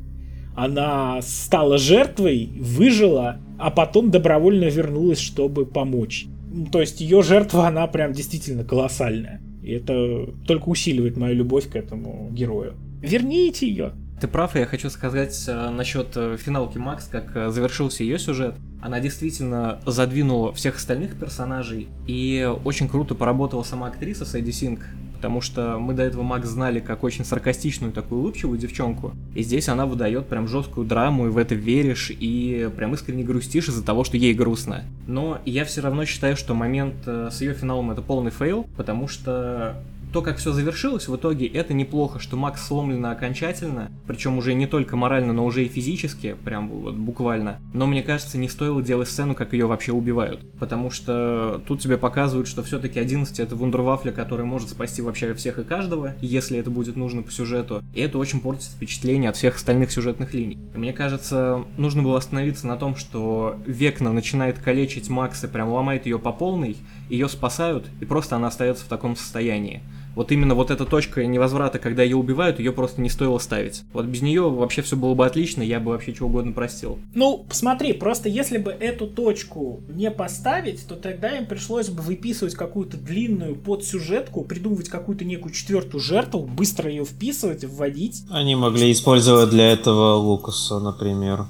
Она стала жертвой, выжила, а потом добровольно вернулась, чтобы помочь. То есть ее жертва, она прям действительно колоссальная. И это только усиливает мою любовь к этому герою. Верните ее. Ты прав, я хочу сказать э, насчет э, финалки Макс, как э, завершился ее сюжет. Она действительно задвинула всех остальных персонажей, и очень круто поработала сама актриса Сэдди Синг, потому что мы до этого Макс знали как очень саркастичную такую улыбчивую девчонку, и здесь она выдает прям жесткую драму, и в это веришь, и прям искренне грустишь из-за того, что ей грустно. Но я все равно считаю, что момент с ее финалом это полный фейл, потому что то, как все завершилось, в итоге это неплохо, что Макс сломлена окончательно, причем уже не только морально, но уже и физически, прям вот буквально. Но мне кажется, не стоило делать сцену, как ее вообще убивают, потому что тут тебе показывают, что все-таки 11 это вундервафля, который может спасти вообще всех и каждого, если это будет нужно по сюжету, и это очень портит впечатление от всех остальных сюжетных линий. И мне кажется, нужно было остановиться на том, что Векна начинает калечить Макса, прям ломает ее по полной, ее спасают, и просто она остается в таком состоянии вот именно вот эта точка невозврата, когда ее убивают, ее просто не стоило ставить. Вот без нее вообще все было бы отлично, я бы вообще чего угодно простил. Ну, посмотри, просто если бы эту точку не поставить, то тогда им пришлось бы выписывать какую-то длинную подсюжетку, придумывать какую-то некую четвертую жертву, быстро ее вписывать, вводить. Они могли использовать для этого Лукаса, например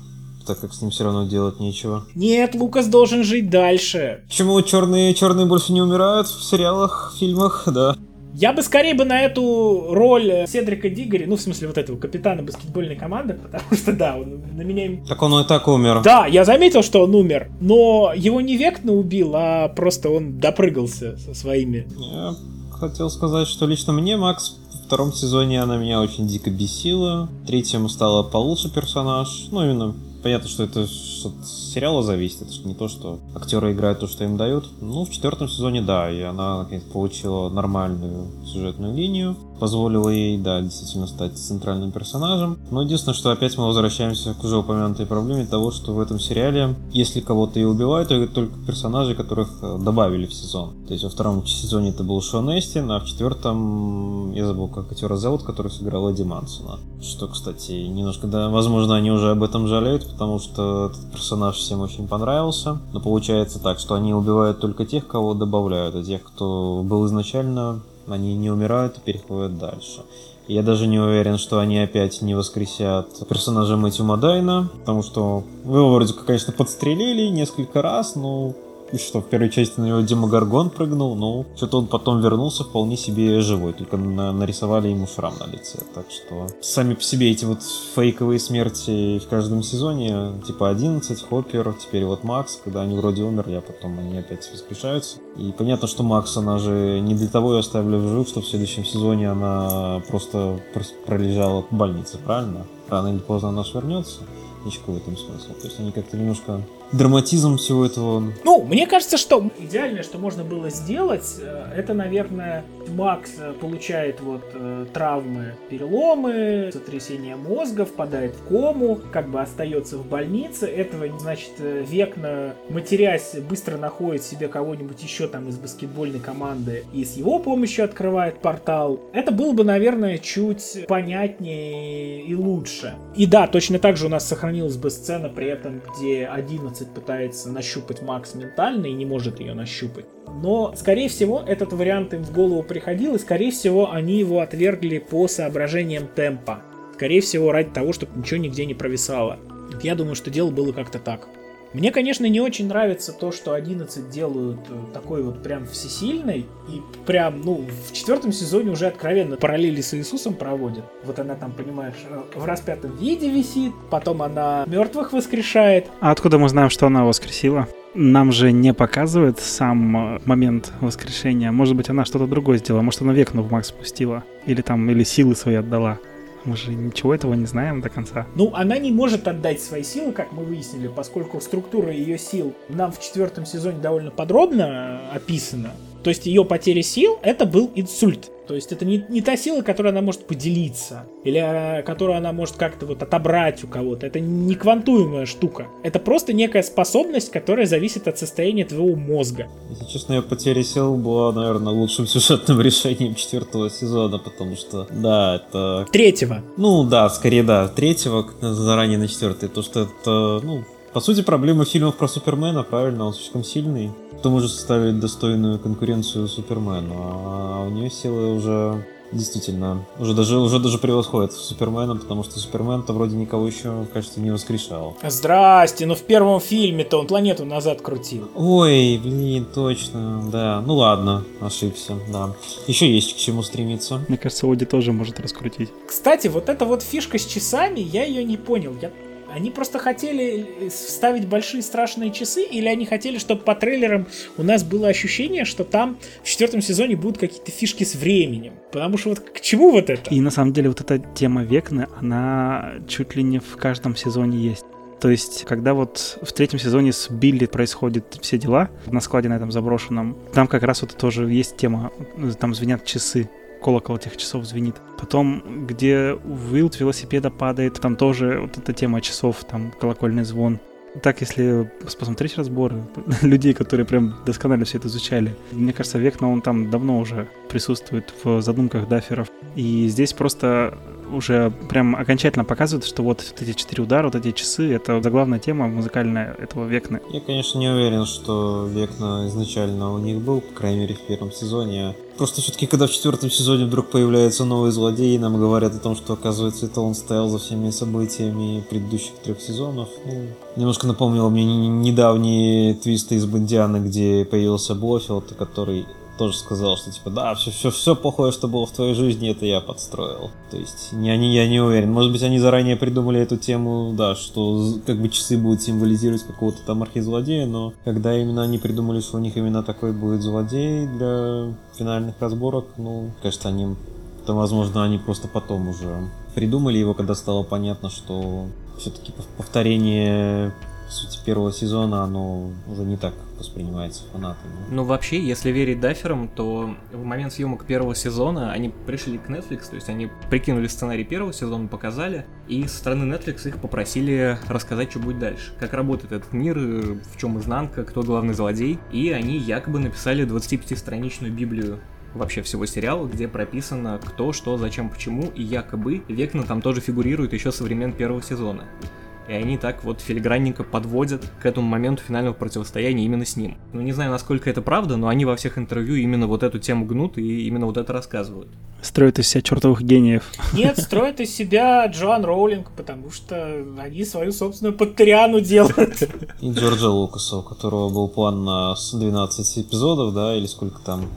так как с ним все равно делать нечего. Нет, Лукас должен жить дальше. Почему черные черные больше не умирают в сериалах, фильмах, да? Я бы скорее бы на эту роль э, Седрика Дигори, ну, в смысле, вот этого капитана баскетбольной команды, потому что, да, он на меня... Так он и так умер. Да, я заметил, что он умер, но его не Векна убил, а просто он допрыгался со своими. Я хотел сказать, что лично мне Макс в втором сезоне она меня очень дико бесила. В третьем стала получше персонаж. Ну, именно понятно, что это от сериала зависит, это не то, что актеры играют то, что им дают. Ну, в четвертом сезоне, да, и она, наконец, получила нормальную сюжетную линию, позволила ей, да, действительно стать центральным персонажем. Но единственное, что опять мы возвращаемся к уже упомянутой проблеме того, что в этом сериале, если кого-то и убивают, то это только персонажи, которых э, добавили в сезон. То есть во втором сезоне это был Шон Эстин, а в четвертом, я забыл, как актера зовут, который сыграл Эдди Мансона. Что, кстати, немножко, да, возможно, они уже об этом жалеют, потому что этот персонаж всем очень понравился. Но получается так, что они убивают только тех, кого добавляют, а тех, кто был изначально, они не умирают и переходят дальше. Я даже не уверен, что они опять не воскресят персонажа Мэтью Мадайна, потому что вы вроде как, конечно, подстрелили несколько раз, но и что, в первой части на него Дима Гаргон прыгнул, ну, что-то он потом вернулся вполне себе живой, только на нарисовали ему шрам на лице. Так что сами по себе эти вот фейковые смерти в каждом сезоне, типа 11, Хоппер, теперь вот Макс, когда они вроде умерли, а потом они опять воскрешаются. И понятно, что Макс, она же не для того ее оставили в живых, что в следующем сезоне она просто пролежала в больнице, правильно? Рано или поздно она свернется. Ничего в этом смысла. То есть они как-то немножко драматизм всего этого. Ну, мне кажется, что идеальное, что можно было сделать, э, это, наверное, Макс э, получает вот э, травмы, переломы, сотрясение мозга, впадает в кому, как бы остается в больнице. Этого, значит, Векна, матерясь, быстро находит себе кого-нибудь еще там из баскетбольной команды и с его помощью открывает портал. Это было бы, наверное, чуть понятнее и лучше. И да, точно так же у нас сохранилась бы сцена при этом, где 11 11 пытается нащупать Макс ментально и не может ее нащупать. Но, скорее всего, этот вариант им в голову приходил, и, скорее всего, они его отвергли по соображениям темпа. Скорее всего, ради того, чтобы ничего нигде не провисало. Я думаю, что дело было как-то так. Мне, конечно, не очень нравится то, что 11 делают э, такой вот прям всесильной. И прям, ну, в четвертом сезоне уже откровенно параллели с Иисусом проводят. Вот она там, понимаешь, э, в распятом виде висит, потом она мертвых воскрешает. А откуда мы знаем, что она воскресила? Нам же не показывает сам э, момент воскрешения. Может быть, она что-то другое сделала. Может, она векну в Макс спустила. Или там, или силы свои отдала. Мы же ничего этого не знаем до конца. Ну, она не может отдать свои силы, как мы выяснили, поскольку структура ее сил нам в четвертом сезоне довольно подробно описана. То есть ее потеря сил это был инсульт. То есть это не, не та сила, которой она может поделиться, или а, которую она может как-то вот отобрать у кого-то. Это не квантуемая штука. Это просто некая способность, которая зависит от состояния твоего мозга. Если честно, ее потеря сил была, наверное, лучшим сюжетным решением четвертого сезона, потому что, да, это... Третьего. Ну да, скорее да, третьего, заранее на четвертый. То, что это, ну, по сути, проблема фильмов про Супермена, правильно, он слишком сильный кто может составить достойную конкуренцию Супермену, а у нее силы уже действительно уже даже уже даже превосходят Супермена, потому что Супермен-то вроде никого еще, кажется, не воскрешал. Здрасте, но в первом фильме-то он планету назад крутил. Ой, блин, точно, да. Ну ладно, ошибся, да. Еще есть к чему стремиться. Мне кажется, Оди тоже может раскрутить. Кстати, вот эта вот фишка с часами, я ее не понял. Я они просто хотели вставить большие страшные часы, или они хотели, чтобы по трейлерам у нас было ощущение, что там в четвертом сезоне будут какие-то фишки с временем. Потому что вот к чему вот это? И на самом деле вот эта тема Векны, она чуть ли не в каждом сезоне есть. То есть, когда вот в третьем сезоне с Билли происходят все дела на складе на этом заброшенном, там как раз вот тоже есть тема, там звенят часы колокол этих часов звенит. Потом, где Уилд велосипеда падает, там тоже вот эта тема часов, там колокольный звон. Так, если посмотреть разборы людей, которые прям досконально все это изучали, мне кажется, Векна, он там давно уже присутствует в задумках даферов. И здесь просто уже прям окончательно показывают, что вот, эти четыре удара, вот эти часы, это заглавная тема музыкальная этого Векны. Я, конечно, не уверен, что Векна изначально у них был, по крайней мере, в первом сезоне. Просто все-таки, когда в четвертом сезоне вдруг появляется новый злодей, и нам говорят о том, что, оказывается, это он стоял за всеми событиями предыдущих трех сезонов, ну, немножко напомнило мне недавние твисты из Бондиана, где появился Блофилд, который тоже сказал, что типа, да, все, все, все плохое, что было в твоей жизни, это я подстроил. То есть, не, они, я не уверен. Может быть, они заранее придумали эту тему, да, что как бы часы будут символизировать какого-то там архизлодея, но когда именно они придумали, что у них именно такой будет злодей для финальных разборок, ну, кажется, они, то, возможно, они просто потом уже придумали его, когда стало понятно, что все-таки повторение сути первого сезона, оно уже не так воспринимается фанатами. Ну, вообще, если верить даферам, то в момент съемок первого сезона они пришли к Netflix, то есть они прикинули сценарий первого сезона, показали, и со стороны Netflix их попросили рассказать, что будет дальше. Как работает этот мир, в чем изнанка, кто главный злодей, и они якобы написали 25-страничную библию вообще всего сериала, где прописано кто, что, зачем, почему, и якобы Векна там тоже фигурирует еще со времен первого сезона и они так вот филигранненько подводят к этому моменту финального противостояния именно с ним. Ну, не знаю, насколько это правда, но они во всех интервью именно вот эту тему гнут и именно вот это рассказывают. Строят из себя чертовых гениев. Нет, строят из себя Джоан Роулинг, потому что они свою собственную Патриану делают. И Джорджа Лукаса, у которого был план на 12 эпизодов, да, или сколько там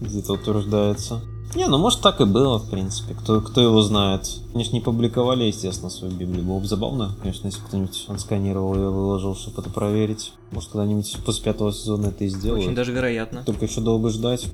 где-то утверждается. Не, ну может так и было, в принципе. Кто, кто его знает. Они же не публиковали, естественно, свою Библию. Было бы забавно, конечно, если кто-нибудь отсканировал ее, выложил, чтобы это проверить. Может, когда-нибудь после пятого сезона это и сделают. Очень даже вероятно. Только еще долго ждать.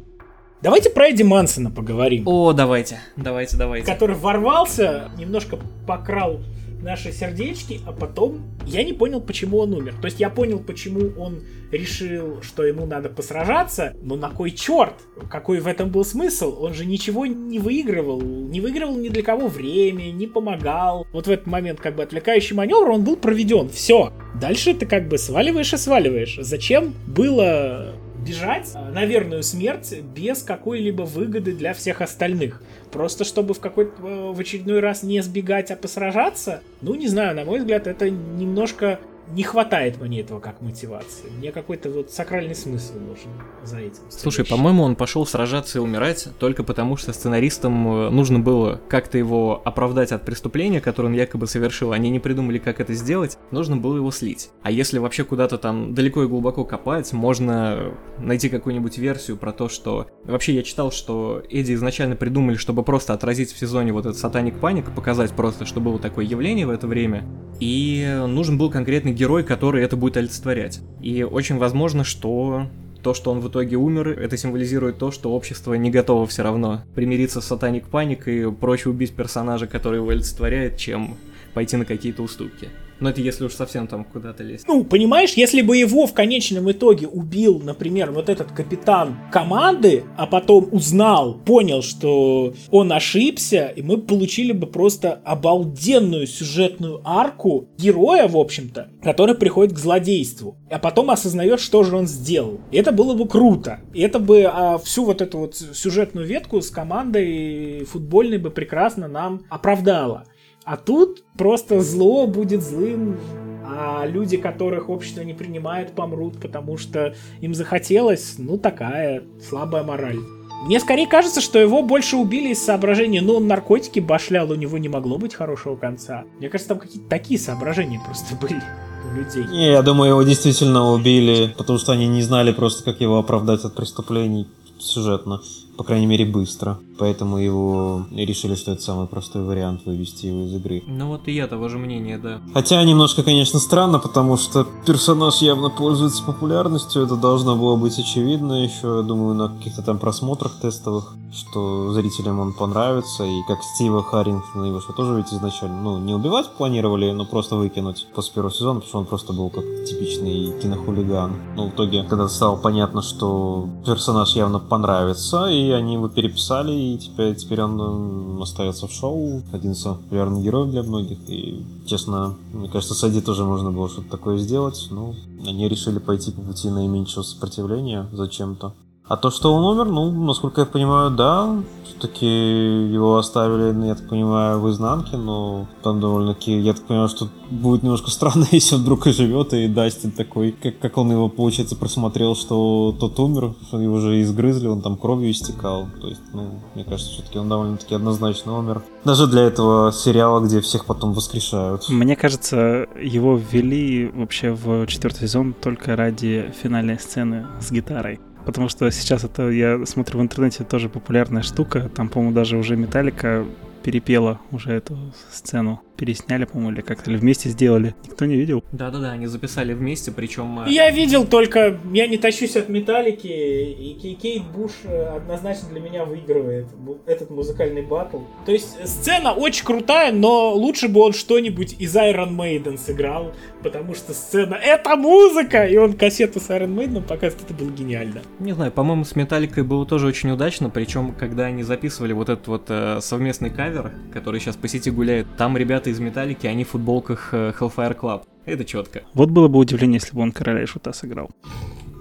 Давайте про Эдди Мансона поговорим. О, давайте, давайте, давайте. Который ворвался, немножко покрал наши сердечки, а потом я не понял, почему он умер. То есть я понял, почему он решил, что ему надо посражаться, но на кой черт? Какой в этом был смысл? Он же ничего не выигрывал, не выигрывал ни для кого время, не помогал. Вот в этот момент как бы отвлекающий маневр, он был проведен, все. Дальше ты как бы сваливаешь и сваливаешь. Зачем было бежать на верную смерть без какой-либо выгоды для всех остальных. Просто чтобы в какой-то в очередной раз не сбегать, а посражаться, ну не знаю, на мой взгляд, это немножко не хватает мне этого как мотивации. Мне какой-то вот сакральный смысл нужен за этим. Слушай, по-моему, он пошел сражаться и умирать только потому, что сценаристам э, нужно было как-то его оправдать от преступления, которое он якобы совершил. Они не придумали, как это сделать, нужно было его слить. А если вообще куда-то там далеко и глубоко копать, можно найти какую-нибудь версию про то, что... Вообще я читал, что Эдди изначально придумали, чтобы просто отразить в сезоне вот этот сатаник паник, показать просто, что было такое явление в это время. И нужен был конкретный герой, который это будет олицетворять. И очень возможно, что то, что он в итоге умер, это символизирует то, что общество не готово все равно примириться с Сатаник Паник и проще убить персонажа, который его олицетворяет, чем пойти на какие-то уступки. Но это если уж совсем там куда-то лезть. Ну, понимаешь, если бы его в конечном итоге убил, например, вот этот капитан команды, а потом узнал, понял, что он ошибся, и мы получили бы просто обалденную сюжетную арку героя, в общем-то, который приходит к злодейству, а потом осознает, что же он сделал. И это было бы круто. И это бы а, всю вот эту вот сюжетную ветку с командой футбольной бы прекрасно нам оправдало. А тут просто зло будет злым, а люди, которых общество не принимает, помрут, потому что им захотелось, ну, такая слабая мораль. Мне скорее кажется, что его больше убили из соображения, ну, он наркотики башлял, у него не могло быть хорошего конца. Мне кажется, там какие-то такие соображения просто были у людей. Не, я думаю, его действительно убили, потому что они не знали просто, как его оправдать от преступлений сюжетно по крайней мере, быстро. Поэтому его решили, что это самый простой вариант вывести его из игры. Ну вот и я того же мнения, да. Хотя немножко, конечно, странно, потому что персонаж явно пользуется популярностью, это должно было быть очевидно еще, я думаю, на каких-то там просмотрах тестовых, что зрителям он понравится, и как Стива Харрингтона его что тоже ведь изначально, ну, не убивать планировали, но просто выкинуть после первого сезона, потому что он просто был как типичный кинохулиган. Но в итоге, когда стало понятно, что персонаж явно понравится, и они его переписали, и теперь, теперь он остается в шоу. Один из самых популярных героев для многих. И, честно, мне кажется, с Эдди тоже можно было что-то такое сделать. Но они решили пойти по пути наименьшего сопротивления зачем-то. А то, что он умер, ну, насколько я понимаю, да, все-таки его оставили, я так понимаю, в изнанке, но там довольно-таки, я так понимаю, что будет немножко странно, если он вдруг и живет, и Дастин такой, как, как он его, получается, просмотрел, что тот умер, что его уже изгрызли, он там кровью истекал. То есть, ну, мне кажется, все-таки он довольно-таки однозначно умер. Даже для этого сериала, где всех потом воскрешают. Мне кажется, его ввели вообще в четвертый сезон только ради финальной сцены с гитарой. Потому что сейчас это, я смотрю в интернете, тоже популярная штука. Там, по-моему, даже уже Металлика перепела уже эту сцену пересняли, по-моему, или как-то или вместе сделали. Никто не видел? Да-да-да, они записали вместе, причем... Э, я видел только... Я не тащусь от Металлики, и Кейт Буш э, однозначно для меня выигрывает этот музыкальный батл. То есть сцена очень крутая, но лучше бы он что-нибудь из Iron Maiden сыграл, потому что сцена — это музыка! И он кассету с Iron Maiden показывает, это было гениально. Не знаю, по-моему, с Металликой было тоже очень удачно, причем, когда они записывали вот этот вот э, совместный кавер, который сейчас по сети гуляет, там ребята ребята из Металлики, они в футболках э, Hellfire Club. Это четко. Вот было бы удивление, если бы он короля и шута сыграл.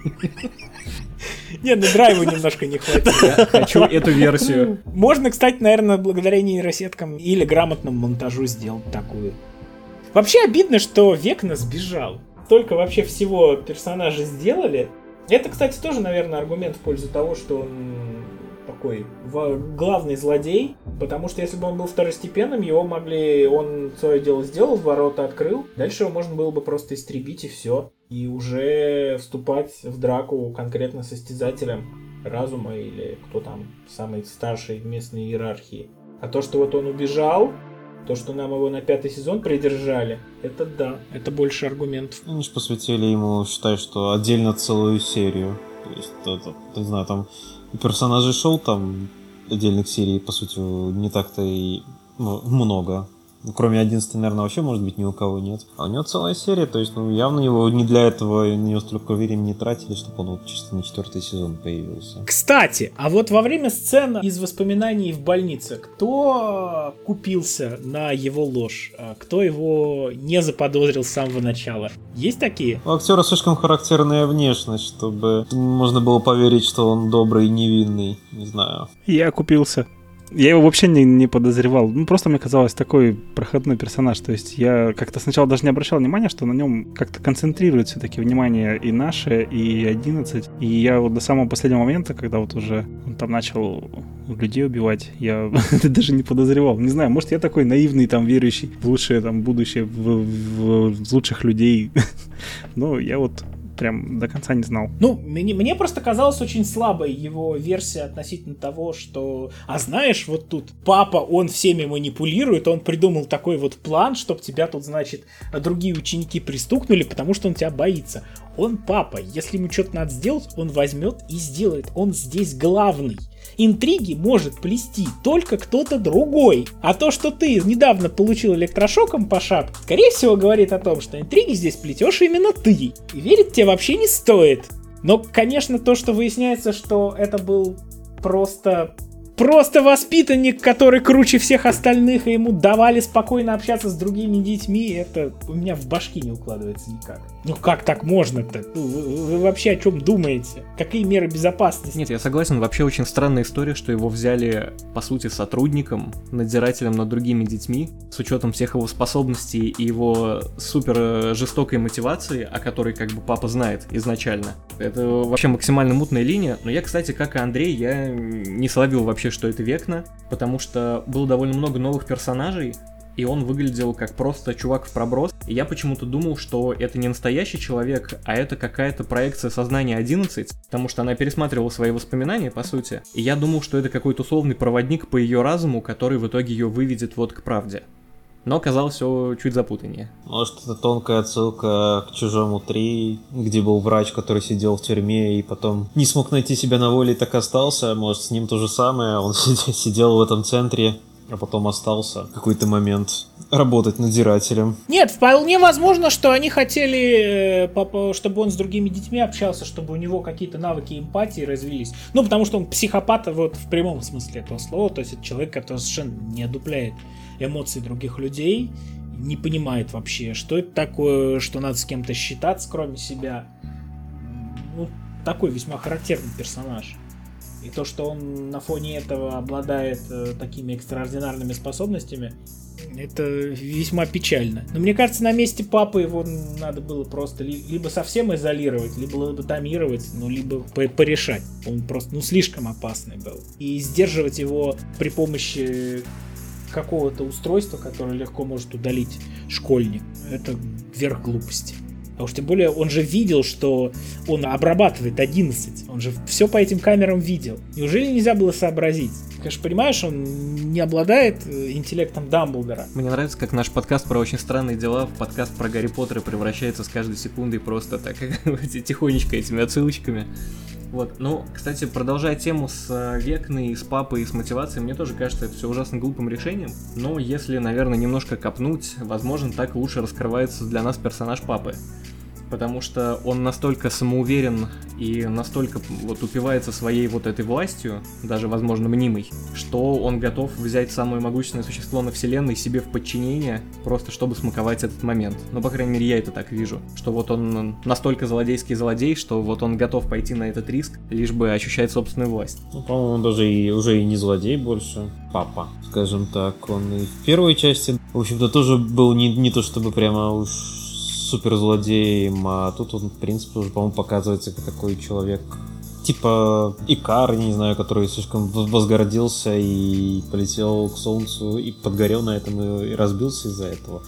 Не, ну драйва немножко не хватит. хочу эту версию. Можно, кстати, наверное, благодаря нейросеткам или грамотному монтажу сделать такую. Вообще обидно, что Векна сбежал. Только вообще всего персонажа сделали. Это, кстати, тоже, наверное, аргумент в пользу того, что он такой главный злодей, потому что если бы он был второстепенным, его могли, он свое дело сделал, ворота открыл, дальше его можно было бы просто истребить и все, и уже вступать в драку конкретно состязателем разума или кто там самый старший в местной иерархии. А то, что вот он убежал, то, что нам его на пятый сезон придержали, это да, это больше аргументов. Они же посвятили ему, считай, что отдельно целую серию. То есть, это, не знаю, там персонажей шоу там отдельных серий, по сути, не так-то и ну, много. Ну, кроме 11, наверное, вообще, может быть, ни у кого нет. А у него целая серия, то есть, ну, явно его не для этого, на него столько времени не тратили, чтобы он вот чисто на четвертый сезон появился. Кстати, а вот во время сцены из воспоминаний в больнице, кто купился на его ложь? А кто его не заподозрил с самого начала? Есть такие? У актера слишком характерная внешность, чтобы можно было поверить, что он добрый и невинный. Не знаю. Я купился. Я его вообще не, не подозревал. Ну, просто мне казалось такой проходной персонаж. То есть я как-то сначала даже не обращал внимания, что на нем как-то концентрирует все-таки внимание и наше, и 11. И я вот до самого последнего момента, когда вот уже он там начал людей убивать, я даже не подозревал. Не знаю, может, я такой наивный, там, верующий в лучшее там будущее, в, в, в лучших людей. Но я вот прям до конца не знал. Ну, мне, мне просто казалась очень слабой его версия относительно того, что... А знаешь, вот тут папа, он всеми манипулирует, он придумал такой вот план, чтобы тебя тут, значит, другие ученики пристукнули, потому что он тебя боится. Он папа, если ему что-то надо сделать, он возьмет и сделает. Он здесь главный. Интриги может плести только кто-то другой. А то, что ты недавно получил электрошоком по шапке, скорее всего говорит о том, что интриги здесь плетешь именно ты. И верить тебе вообще не стоит. Но, конечно, то, что выясняется, что это был просто просто воспитанник, который круче всех остальных, и ему давали спокойно общаться с другими детьми, это у меня в башке не укладывается никак. Ну как так можно-то? Ну, вы, вообще о чем думаете? Какие меры безопасности? Нет, я согласен, вообще очень странная история, что его взяли, по сути, сотрудником, надзирателем над другими детьми, с учетом всех его способностей и его супер э, жестокой мотивации, о которой как бы папа знает изначально. Это вообще максимально мутная линия, но я, кстати, как и Андрей, я не словил вообще, что это Векна, потому что было довольно много новых персонажей, и он выглядел как просто чувак в проброс. И я почему-то думал, что это не настоящий человек, а это какая-то проекция сознания 11, потому что она пересматривала свои воспоминания, по сути. И я думал, что это какой-то условный проводник по ее разуму, который в итоге ее выведет вот к правде. Но оказалось все чуть запутаннее. Может, это тонкая отсылка к «Чужому 3», где был врач, который сидел в тюрьме и потом не смог найти себя на воле и так остался. Может, с ним то же самое, он сидел в этом центре а потом остался какой-то момент работать надзирателем. Нет, вполне возможно, что они хотели, э, чтобы он с другими детьми общался, чтобы у него какие-то навыки эмпатии развились. Ну, потому что он психопат вот в прямом смысле этого слова, то есть это человек, который совершенно не одупляет эмоции других людей, не понимает вообще, что это такое, что надо с кем-то считаться, кроме себя. Ну, такой весьма характерный персонаж. И то, что он на фоне этого обладает э, такими экстраординарными способностями, это весьма печально. Но мне кажется, на месте папы его надо было просто ли, либо совсем изолировать, либо лоботомировать, ну, либо по порешать. Он просто, ну, слишком опасный был. И сдерживать его при помощи какого-то устройства, которое легко может удалить школьник, это верх глупости. А уж тем более он же видел, что он обрабатывает 11. Он же все по этим камерам видел. Неужели нельзя было сообразить? Конечно, понимаешь, он не обладает э, интеллектом Дамблдора. Мне нравится, как наш подкаст про очень странные дела в подкаст про Гарри Поттера превращается с каждой секундой просто так тихонечко этими отсылочками. Вот, ну, кстати, продолжая тему с э, Векной, с папой и с мотивацией, мне тоже кажется это все ужасно глупым решением. Но если, наверное, немножко копнуть, возможно, так лучше раскрывается для нас персонаж папы потому что он настолько самоуверен и настолько вот упивается своей вот этой властью, даже, возможно, мнимой, что он готов взять самое могущественное существо на вселенной себе в подчинение, просто чтобы смаковать этот момент. Ну, по крайней мере, я это так вижу, что вот он настолько злодейский злодей, что вот он готов пойти на этот риск, лишь бы ощущать собственную власть. Ну, по-моему, даже и уже и не злодей больше, папа, скажем так. Он и в первой части, в общем-то, тоже был не, не то чтобы прямо уж суперзлодеем, а тут он, в принципе, уже, по-моему, показывается как такой человек, типа Икар, не знаю, который слишком возгордился и полетел к Солнцу и подгорел на этом и разбился из-за этого.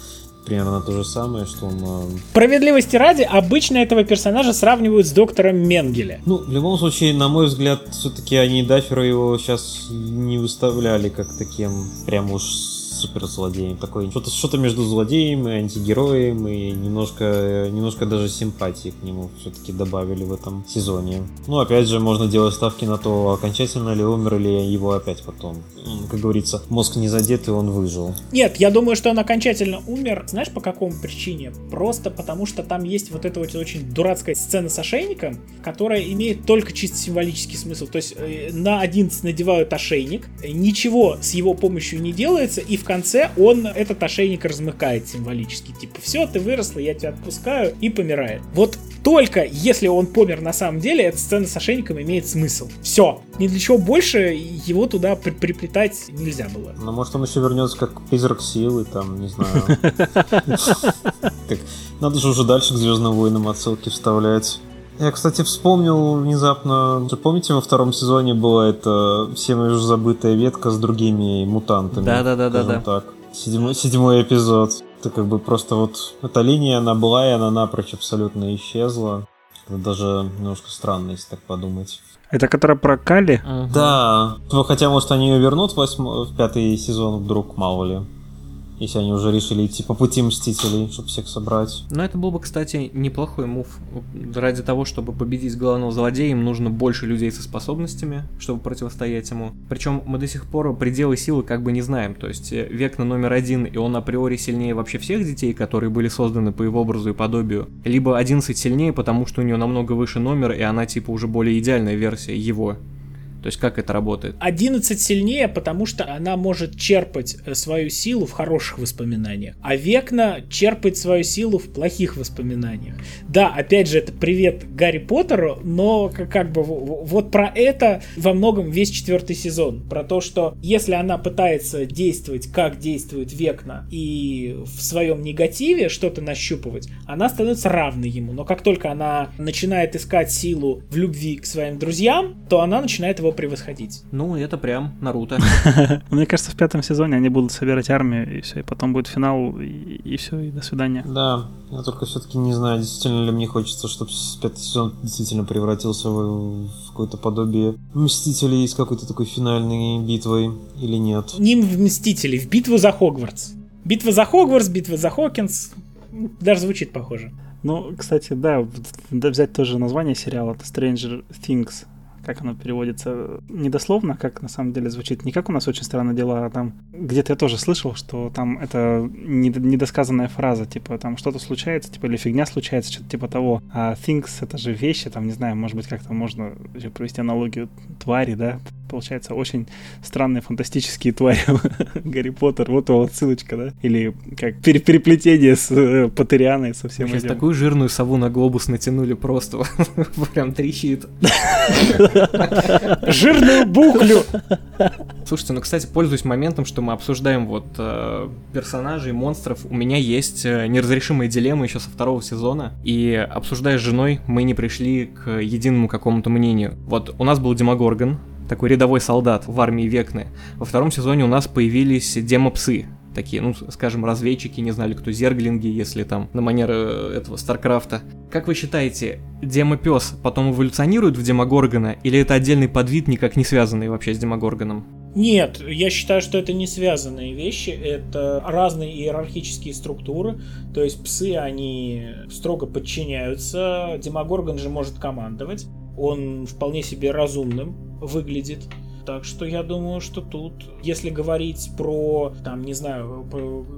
Примерно то же самое, что он... Э, Справедливости ради, обычно этого персонажа сравнивают с доктором Менгеле. Ну, в любом случае, на мой взгляд, все-таки они Даффера его сейчас не выставляли как таким прям уж суперзлодеем. Такой что-то что между злодеем и антигероем, и немножко, немножко даже симпатии к нему все-таки добавили в этом сезоне. Ну, опять же, можно делать ставки на то, окончательно ли умер, или его опять потом. Как говорится, мозг не задет, и он выжил. Нет, я думаю, что он окончательно умер. Знаешь, по какому причине? Просто потому, что там есть вот эта вот очень дурацкая сцена с ошейником, которая имеет только чисто символический смысл. То есть э, на 11 надевают ошейник, ничего с его помощью не делается, и в конце он этот ошейник размыкает символически. Типа, все, ты выросла, я тебя отпускаю, и помирает. Вот только если он помер на самом деле, эта сцена с ошейником имеет смысл. Все. Ни для чего больше его туда при приплетать нельзя было. Ну, может, он еще вернется как призрак силы, там, не знаю. Надо же уже дальше к Звездным войнам отсылки вставлять. Я, кстати, вспомнил внезапно, помните, во втором сезоне была эта всем уже забытая ветка с другими мутантами? Да-да-да-да. так. Седьмой, седьмой эпизод. Это как бы просто вот эта линия, она была, и она напрочь абсолютно исчезла. Это даже немножко странно, если так подумать. Это которая про Кали? Uh-huh. Да. Хотя, может, они ее вернут в, восьм... в пятый сезон вдруг, мало ли. Если они уже решили идти по пути Мстителей, чтобы всех собрать. Но это был бы, кстати, неплохой мув. Ради того, чтобы победить главного злодея, им нужно больше людей со способностями, чтобы противостоять ему. Причем мы до сих пор пределы силы как бы не знаем. То есть э, век на номер один, и он априори сильнее вообще всех детей, которые были созданы по его образу и подобию. Либо 11 сильнее, потому что у нее намного выше номер, и она типа уже более идеальная версия его. То есть как это работает? 11 сильнее, потому что она может черпать э, свою силу в хороших воспоминаниях, а Векна черпает свою силу в плохих воспоминаниях. Да, опять же, это привет Гарри Поттеру, но как, бы вот про это во многом весь четвертый сезон. Про то, что если она пытается действовать, как действует Векна, и в своем негативе что-то нащупывать, она становится равной ему. Но как только она начинает искать силу в любви к своим друзьям, то она начинает его превосходить. Ну, это прям Наруто. Мне кажется, в пятом сезоне они будут собирать армию, и все, и потом будет финал, и, все, и до свидания. Да, я только все-таки не знаю, действительно ли мне хочется, чтобы пятый сезон действительно превратился в, какое-то подобие Мстителей с какой-то такой финальной битвой, или нет. Не в Мстителей, в битву за Хогвартс. Битва за Хогвартс, битва за Хокинс. Даже звучит похоже. Ну, кстати, да, взять тоже название сериала, это Stranger Things как оно переводится недословно, как на самом деле звучит, не как у нас очень странные дела, а там где-то я тоже слышал, что там это недосказанная фраза, типа там что-то случается, типа или фигня случается, что-то типа того. А things это же вещи, там не знаю, может быть как-то можно провести аналогию твари, да, получается, очень странные фантастические твари Гарри Поттер. Вот вот ссылочка, да? Или как переплетение с э, Патерианой со всем Сейчас такую жирную сову на глобус натянули просто. Прям трещит. Жирную буклю! Слушайте, ну, кстати, пользуясь моментом, что мы обсуждаем вот э, персонажей, монстров, у меня есть э, неразрешимые дилеммы еще со второго сезона, и обсуждая с женой, мы не пришли к единому какому-то мнению. Вот у нас был Демогоргон, такой рядовой солдат в армии Векны. Во втором сезоне у нас появились демопсы, такие, ну, скажем, разведчики, не знали, кто зерглинги, если там на манер э, этого Старкрафта. Как вы считаете, демопес потом эволюционирует в демогоргона, или это отдельный подвид, никак не связанный вообще с демогоргоном? Нет, я считаю, что это не связанные вещи, это разные иерархические структуры, то есть псы, они строго подчиняются, демогоргон же может командовать, он вполне себе разумным выглядит. Так что я думаю, что тут, если говорить про, там, не знаю,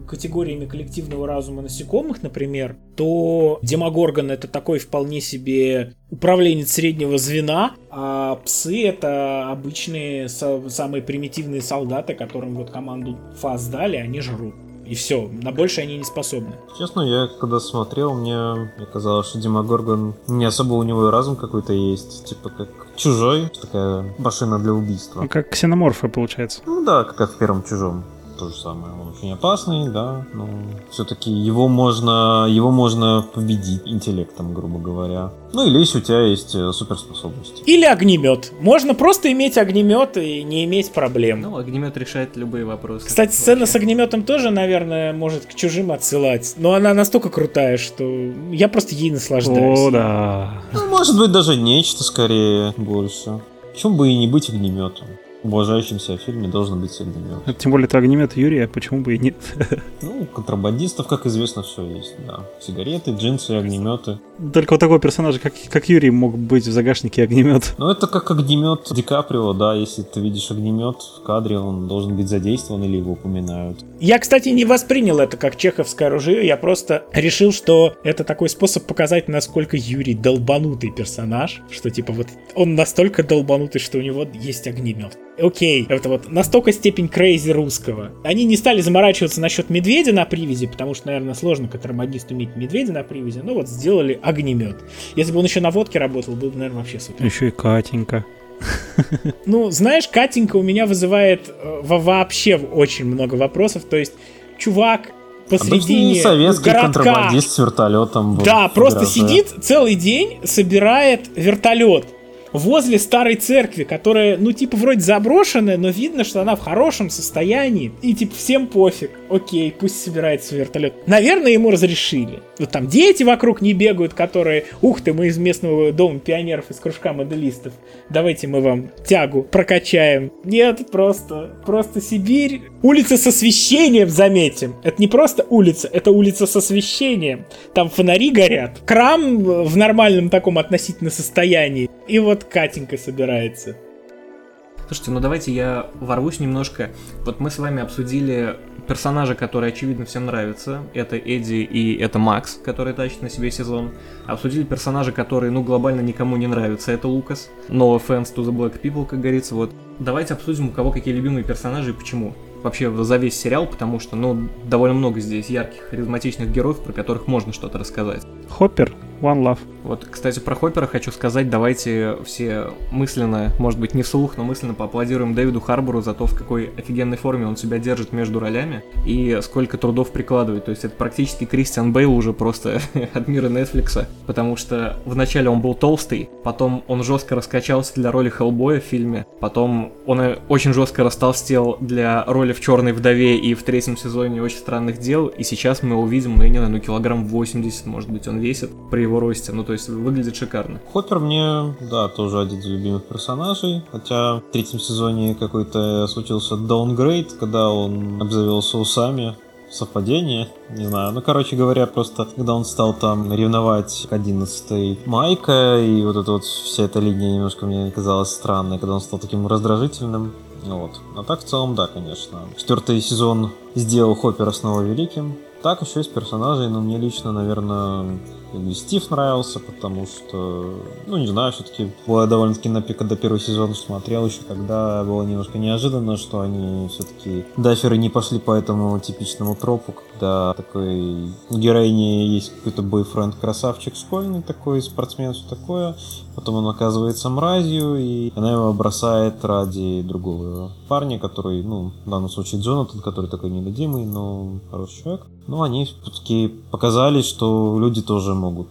категориями коллективного разума насекомых, например, то Демогоргон это такой вполне себе управленец среднего звена, а псы это обычные самые примитивные солдаты, которым вот команду фаз дали, они жрут. И все, на больше они не способны. Честно, я когда смотрел, мне, мне казалось, что Дима Горгон не особо у него и разум какой-то есть. Типа как чужой, такая машина для убийства. Ну, как ксеноморфы, получается. Ну да, как в первом чужом то же самое. Он очень опасный, да, но все-таки его можно, его можно победить интеллектом, грубо говоря. Ну или если у тебя есть э, суперспособности. Или огнемет. Можно просто иметь огнемет и не иметь проблем. Ну, огнемет решает любые вопросы. Кстати, сцена с огнеметом тоже, наверное, может к чужим отсылать. Но она настолько крутая, что я просто ей наслаждаюсь. О, да. Ну, может быть, даже нечто скорее больше. Почему бы и не быть огнеметом? Уважающемся фильме должен быть огнемет. Тем более это огнемет Юрия, почему бы и нет? Ну, контрабандистов, как известно, все есть, да. Сигареты, джинсы, огнеметы. Только вот такого персонажа, как, как Юрий, мог быть в загашнике огнемет. Ну, это как огнемет Ди Каприо, да, если ты видишь огнемет в кадре, он должен быть задействован или его упоминают. Я, кстати, не воспринял это как чеховское оружие, я просто решил, что это такой способ показать, насколько Юрий долбанутый персонаж, что типа вот он настолько долбанутый, что у него есть огнемет. Окей, это вот настолько степень крейзи русского. Они не стали заморачиваться насчет медведя на привязи, потому что, наверное, сложно контрабандисту иметь медведя на привязи, ну вот сделали огнемет. Если бы он еще на водке работал, был бы, наверное, вообще супер. Еще и Катенька. Ну, знаешь, Катенька у меня вызывает э, вообще очень много вопросов. То есть, чувак посредине Обычный советский городка. контрабандист с вертолетом. Да, просто сидит целый день, собирает вертолет возле старой церкви, которая, ну, типа, вроде заброшенная, но видно, что она в хорошем состоянии. И, типа, всем пофиг. Окей, пусть собирается вертолет. Наверное, ему разрешили. Вот там дети вокруг не бегают, которые, ух ты, мы из местного дома пионеров, из кружка моделистов. Давайте мы вам тягу прокачаем. Нет, просто, просто Сибирь. Улица с освещением, заметим. Это не просто улица, это улица с освещением. Там фонари горят. Крам в нормальном таком относительно состоянии. И вот Катенька собирается. Слушайте, ну давайте я ворвусь немножко. Вот мы с вами обсудили персонажа, который, очевидно, всем нравится. Это Эдди и это Макс, который тащит на себе сезон. Обсудили персонажа, который, ну, глобально никому не нравится. Это Лукас. No offense to the black people, как говорится. Вот. Давайте обсудим, у кого какие любимые персонажи и почему. Вообще за весь сериал, потому что, ну, довольно много здесь ярких, харизматичных героев, про которых можно что-то рассказать. Хоппер, One Love. Вот, кстати, про Хоппера хочу сказать, давайте все мысленно, может быть не вслух, но мысленно поаплодируем Дэвиду Харбору за то, в какой офигенной форме он себя держит между ролями и сколько трудов прикладывает. То есть это практически Кристиан Бейл уже просто от мира Нетфликса, потому что вначале он был толстый, потом он жестко раскачался для роли Хеллбоя в фильме, потом он очень жестко растолстел для роли в «Черной вдове» и в третьем сезоне «Очень странных дел», и сейчас мы увидим, ну я не знаю, ну килограмм 80, может быть, он весит при его росте, ну то есть выглядит шикарно. Хоппер мне, да, тоже один из любимых персонажей, хотя в третьем сезоне какой-то случился даунгрейд, когда он обзавелся усами, совпадение, не знаю. Ну, короче говоря, просто когда он стал там ревновать к 11 Майка, и вот эта вот вся эта линия немножко мне казалась странной, когда он стал таким раздражительным. Ну Вот. А так в целом, да, конечно. Четвертый сезон сделал Хоппера снова великим. Так еще из персонажей, но мне лично, наверное, и Стив нравился, потому что, ну, не знаю, все-таки было довольно-таки на пика до первого сезона смотрел еще, когда было немножко неожиданно, что они все-таки даферы не пошли по этому типичному тропу, когда такой у героини есть какой-то бойфренд красавчик школьный такой, спортсмен, все такое, потом он оказывается мразью, и она его бросает ради другого парня, который, ну, в данном случае Джонатан, который такой нелюдимый, но хороший человек. Но они все-таки показали, что люди тоже могут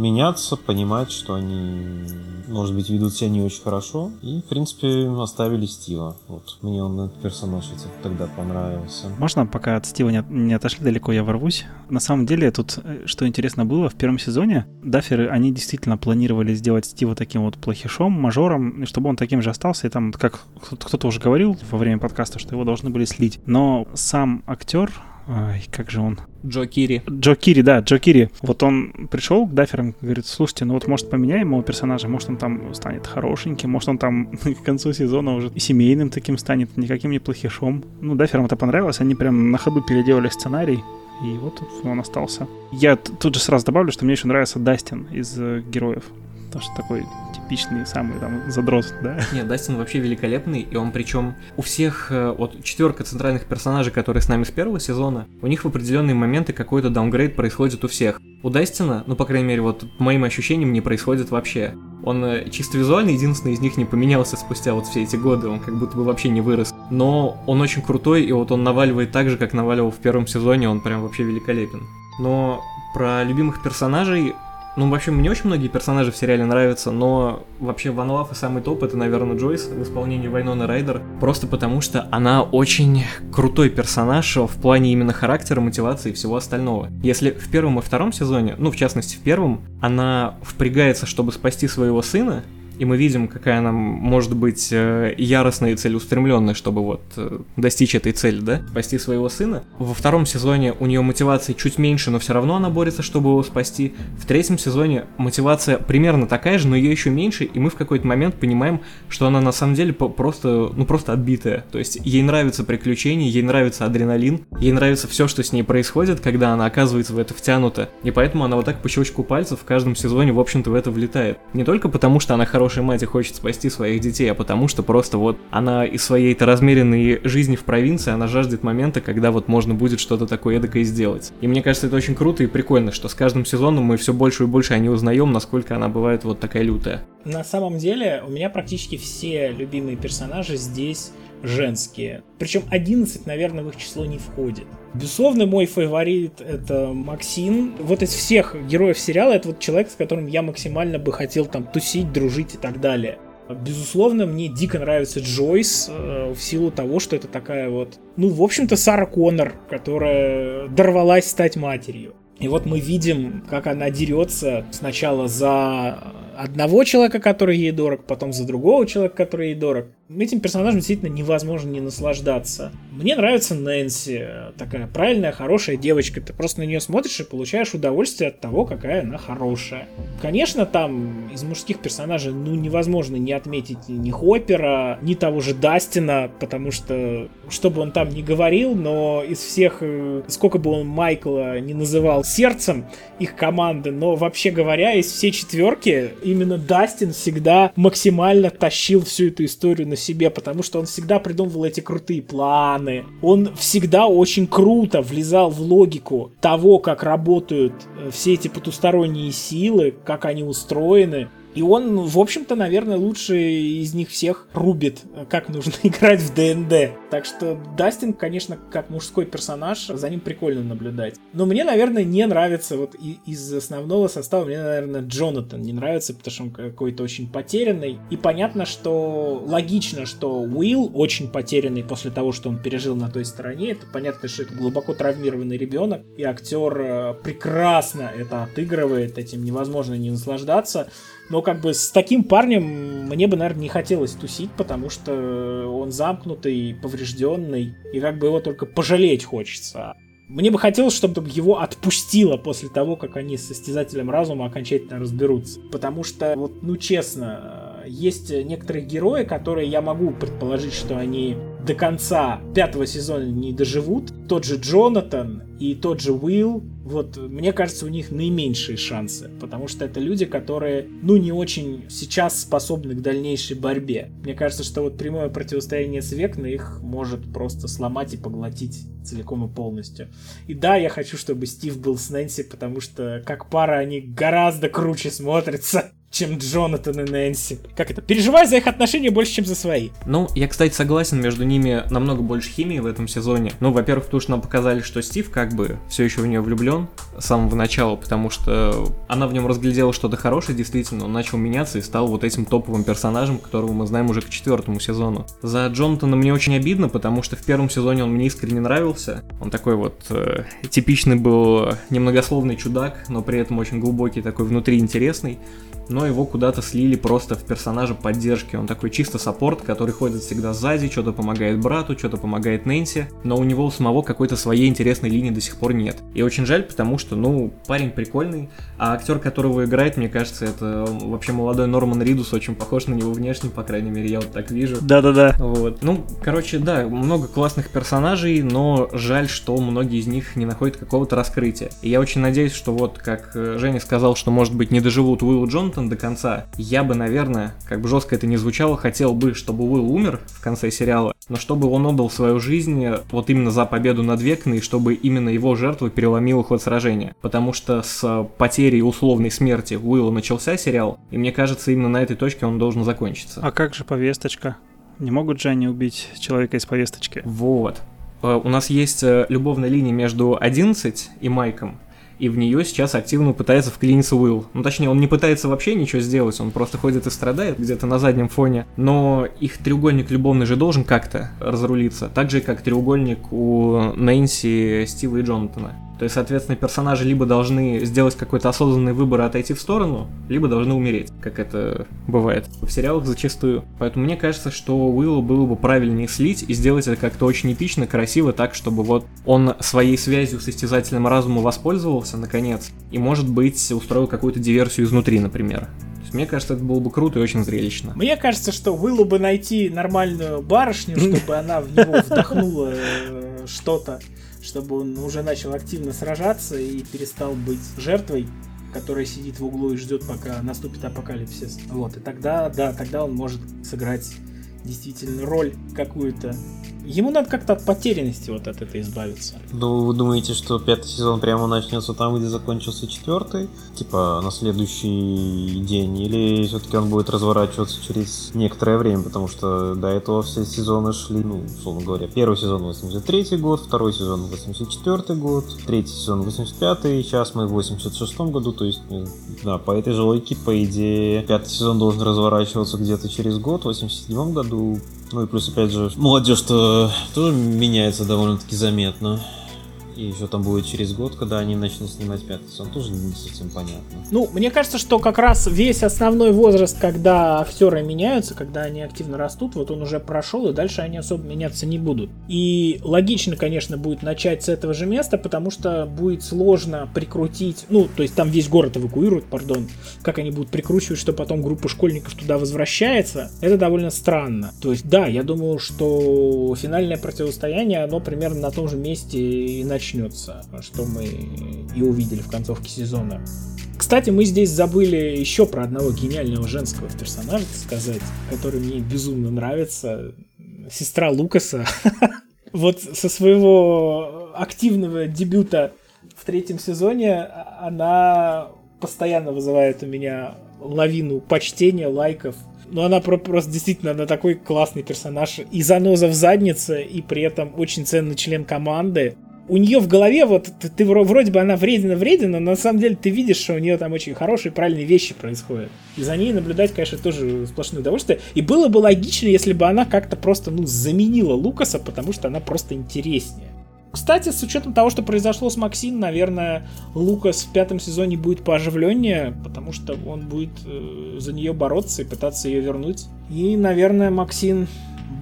меняться, понимать, что они, может быть, ведут себя не очень хорошо. И, в принципе, оставили Стива. Вот. Мне он этот персонаж тогда понравился. Можно, пока от Стива не, не отошли далеко, я ворвусь? На самом деле, тут, э, что интересно было, в первом сезоне Дафферы, они действительно планировали сделать Стива таким вот плохишом, мажором, чтобы он таким же остался, и там, как кто-то уже говорил во время подкаста, что его должны были слить. Но сам актер, Ай, как же он? Джо Кири. Джо Кири, да, Джо Кири. Вот он пришел к Дафферам, говорит, слушайте, ну вот может поменяем его персонажа, может он там станет хорошеньким, может он там к концу сезона уже семейным таким станет, никаким не плохишом. Ну, Дафферам это понравилось, они прям на ходу переделали сценарий, и вот он остался. Я тут же сразу добавлю, что мне еще нравится Дастин из э, героев. Потому что такой типичный самый там задрот, да? Нет, Дастин вообще великолепный, и он причем у всех, э, вот четверка центральных персонажей, которые с нами с первого сезона, у них в определенные моменты какой-то даунгрейд происходит у всех. У Дастина, ну, по крайней мере, вот по моим ощущениям, не происходит вообще. Он э, чисто визуально единственный из них не поменялся спустя вот все эти годы, он как будто бы вообще не вырос. Но он очень крутой, и вот он наваливает так же, как наваливал в первом сезоне, он прям вообще великолепен. Но про любимых персонажей ну, вообще, мне очень многие персонажи в сериале нравятся, но вообще Ван Лав и самый топ это, наверное, Джойс в исполнении Вайнона Райдер. Просто потому, что она очень крутой персонаж в плане именно характера, мотивации и всего остального. Если в первом и втором сезоне, ну, в частности, в первом, она впрягается, чтобы спасти своего сына, и мы видим, какая она может быть э, яростная и целеустремленная, чтобы вот э, достичь этой цели, да, спасти своего сына. Во втором сезоне у нее мотивации чуть меньше, но все равно она борется, чтобы его спасти. В третьем сезоне мотивация примерно такая же, но ее еще меньше, и мы в какой-то момент понимаем, что она на самом деле просто, ну просто отбитая. То есть ей нравятся приключения, ей нравится адреналин, ей нравится все, что с ней происходит, когда она оказывается в это втянута. И поэтому она вот так по щелчку пальцев в каждом сезоне, в общем-то, в это влетает. Не только потому, что она хорошая хорошая мать и хочет спасти своих детей, а потому что просто вот она из своей-то размеренной жизни в провинции, она жаждет момента, когда вот можно будет что-то такое эдакое сделать. И мне кажется, это очень круто и прикольно, что с каждым сезоном мы все больше и больше о ней узнаем, насколько она бывает вот такая лютая. На самом деле, у меня практически все любимые персонажи здесь женские. Причем 11, наверное, в их число не входит. Безусловно, мой фаворит это Максим. Вот из всех героев сериала это вот человек, с которым я максимально бы хотел там тусить, дружить и так далее. Безусловно, мне дико нравится Джойс э, в силу того, что это такая вот, ну, в общем-то, Сара Коннор, которая дорвалась стать матерью. И вот мы видим, как она дерется сначала за одного человека, который ей дорог, потом за другого человека, который ей дорог этим персонажем действительно невозможно не наслаждаться. Мне нравится Нэнси, такая правильная, хорошая девочка. Ты просто на нее смотришь и получаешь удовольствие от того, какая она хорошая. Конечно, там из мужских персонажей ну невозможно не отметить ни Хоппера, ни того же Дастина, потому что, что бы он там ни говорил, но из всех, э, сколько бы он Майкла не называл сердцем их команды, но вообще говоря, из всей четверки именно Дастин всегда максимально тащил всю эту историю на себе, потому что он всегда придумывал эти крутые планы. Он всегда очень круто влезал в логику того, как работают э, все эти потусторонние силы, как они устроены. И он, в общем-то, наверное, лучше из них всех рубит, как нужно играть в ДНД. Так что Дастин, конечно, как мужской персонаж, за ним прикольно наблюдать. Но мне, наверное, не нравится вот из основного состава, мне, наверное, Джонатан не нравится, потому что он какой-то очень потерянный. И понятно, что логично, что Уилл очень потерянный после того, что он пережил на той стороне. Это понятно, что это глубоко травмированный ребенок, и актер э, прекрасно это отыгрывает, этим невозможно не наслаждаться. Но как бы с таким парнем мне бы, наверное, не хотелось тусить, потому что он замкнутый, поврежденный, и как бы его только пожалеть хочется. Мне бы хотелось, чтобы его отпустило после того, как они с состязателем разума окончательно разберутся. Потому что, вот, ну честно, есть некоторые герои, которые я могу предположить, что они до конца пятого сезона не доживут. Тот же Джонатан и тот же Уилл, вот, мне кажется, у них наименьшие шансы, потому что это люди, которые, ну, не очень сейчас способны к дальнейшей борьбе. Мне кажется, что вот прямое противостояние с Векна их может просто сломать и поглотить целиком и полностью. И да, я хочу, чтобы Стив был с Нэнси, потому что как пара они гораздо круче смотрятся чем Джонатан и Нэнси. Как это? Переживаю за их отношения больше, чем за свои. Ну, я, кстати, согласен, между ними намного больше химии в этом сезоне. Ну, во-первых, потому что нам показали, что Стив как бы все еще в нее влюблен с самого начала, потому что она в нем разглядела что-то хорошее, действительно, он начал меняться и стал вот этим топовым персонажем, которого мы знаем уже к четвертому сезону. За Джонатана мне очень обидно, потому что в первом сезоне он мне искренне нравился. Он такой вот э, типичный был немногословный чудак, но при этом очень глубокий, такой внутри интересный но его куда-то слили просто в персонажа поддержки. Он такой чисто саппорт, который ходит всегда сзади, что-то помогает брату, что-то помогает Нэнси, но у него у самого какой-то своей интересной линии до сих пор нет. И очень жаль, потому что, ну, парень прикольный, а актер, которого играет, мне кажется, это вообще молодой Норман Ридус, очень похож на него внешне, по крайней мере, я вот так вижу. Да-да-да. Вот. Ну, короче, да, много классных персонажей, но жаль, что многие из них не находят какого-то раскрытия. И я очень надеюсь, что вот, как э, Женя сказал, что, может быть, не доживут Уилл Джонатан до конца, я бы, наверное, как бы жестко это не звучало, хотел бы, чтобы Уилл умер в конце сериала, но чтобы он отдал свою жизнь вот именно за победу над Векной, и чтобы именно его жертва переломила ход сражения. Потому что с потерей условной смерти Уилла начался сериал, и мне кажется, именно на этой точке он должен закончиться. А как же повесточка? Не могут же они убить человека из повесточки? Вот. Э, у нас есть э, любовная линия между 11 и Майком, и в нее сейчас активно пытается вклиниться Уилл. Ну, точнее, он не пытается вообще ничего сделать, он просто ходит и страдает где-то на заднем фоне. Но их треугольник любовный же должен как-то разрулиться, так же, как треугольник у Нэнси, Стива и Джонатана. То есть, соответственно, персонажи либо должны сделать какой-то осознанный выбор и отойти в сторону, либо должны умереть, как это бывает в сериалах зачастую. Поэтому мне кажется, что Уиллу было бы правильнее слить и сделать это как-то очень эпично, красиво, так, чтобы вот он своей связью с истязателем разума воспользовался, наконец, и, может быть, устроил какую-то диверсию изнутри, например. Мне кажется, это было бы круто и очень зрелищно. Мне кажется, что Уиллу бы найти нормальную барышню, чтобы она в него вдохнула э, что-то чтобы он уже начал активно сражаться и перестал быть жертвой. который сидит в углу и ждет, пока наступит апокалипсис. Вот, и тогда, да, тогда он может сыграть действительно роль какую-то Ему надо как-то от потерянности вот от этой избавиться. Ну, вы думаете, что пятый сезон прямо начнется там, где закончился четвертый? Типа на следующий день? Или все-таки он будет разворачиваться через некоторое время? Потому что до этого все сезоны шли, ну, условно говоря, первый сезон 83 год, второй сезон 84 год, третий сезон 85 и сейчас мы в 86 году, то есть, ну, да, по этой же логике, по идее, пятый сезон должен разворачиваться где-то через год, в 87 году, ну и плюс, опять же, молодежь-то тоже меняется довольно-таки заметно. И еще там будет через год, когда они начнут снимать пятый сезон, тоже не совсем понятно. Ну, мне кажется, что как раз весь основной возраст, когда актеры меняются, когда они активно растут, вот он уже прошел, и дальше они особо меняться не будут. И логично, конечно, будет начать с этого же места, потому что будет сложно прикрутить, ну, то есть там весь город эвакуируют, пардон, как они будут прикручивать, что потом группа школьников туда возвращается, это довольно странно. То есть, да, я думаю, что финальное противостояние, оно примерно на том же месте и начнется начнется, что мы и увидели в концовке сезона. Кстати, мы здесь забыли еще про одного гениального женского персонажа сказать, который мне безумно нравится. Сестра Лукаса. Вот со своего активного дебюта в третьем сезоне она постоянно вызывает у меня лавину почтения, лайков. Но она просто действительно, она такой классный персонаж. И заноза в заднице, и при этом очень ценный член команды у нее в голове вот ты, ты вроде бы она вредина вредина, но на самом деле ты видишь, что у нее там очень хорошие правильные вещи происходят. И за ней наблюдать, конечно, тоже сплошное удовольствие. И было бы логично, если бы она как-то просто, ну, заменила Лукаса, потому что она просто интереснее. Кстати, с учетом того, что произошло с Максин, наверное, Лукас в пятом сезоне будет пооживленнее, потому что он будет э, за нее бороться и пытаться ее вернуть. И, наверное, Максин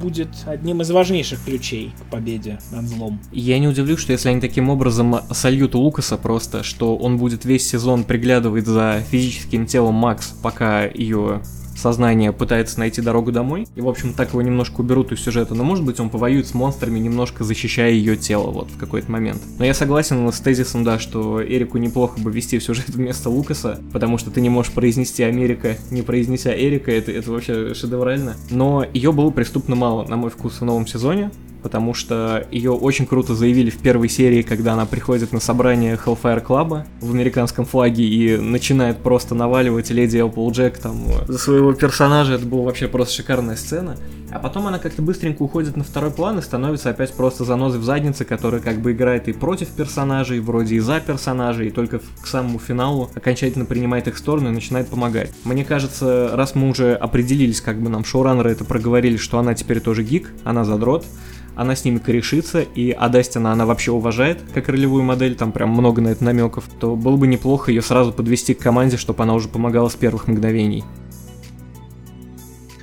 будет одним из важнейших ключей к победе над злом. Я не удивлюсь, что если они таким образом сольют Лукаса просто, что он будет весь сезон приглядывать за физическим телом Макс, пока ее сознание пытается найти дорогу домой. И, в общем, так его немножко уберут из сюжета. Но, может быть, он повоюет с монстрами, немножко защищая ее тело вот в какой-то момент. Но я согласен с тезисом, да, что Эрику неплохо бы вести в сюжет вместо Лукаса, потому что ты не можешь произнести Америка, не произнеся Эрика, это, это вообще шедеврально. Но ее было преступно мало, на мой вкус, в новом сезоне потому что ее очень круто заявили в первой серии, когда она приходит на собрание Hellfire Club в американском флаге и начинает просто наваливать леди Applejack там за своего персонажа. Это была вообще просто шикарная сцена. А потом она как-то быстренько уходит на второй план и становится опять просто занозой в заднице, которая как бы играет и против персонажей, вроде и за персонажей, и только к самому финалу окончательно принимает их сторону и начинает помогать. Мне кажется, раз мы уже определились, как бы нам шоураннеры это проговорили, что она теперь тоже гик, она задрот, она с ними корешится, и Адастина она вообще уважает как ролевую модель, там прям много на это намеков, то было бы неплохо ее сразу подвести к команде, чтобы она уже помогала с первых мгновений.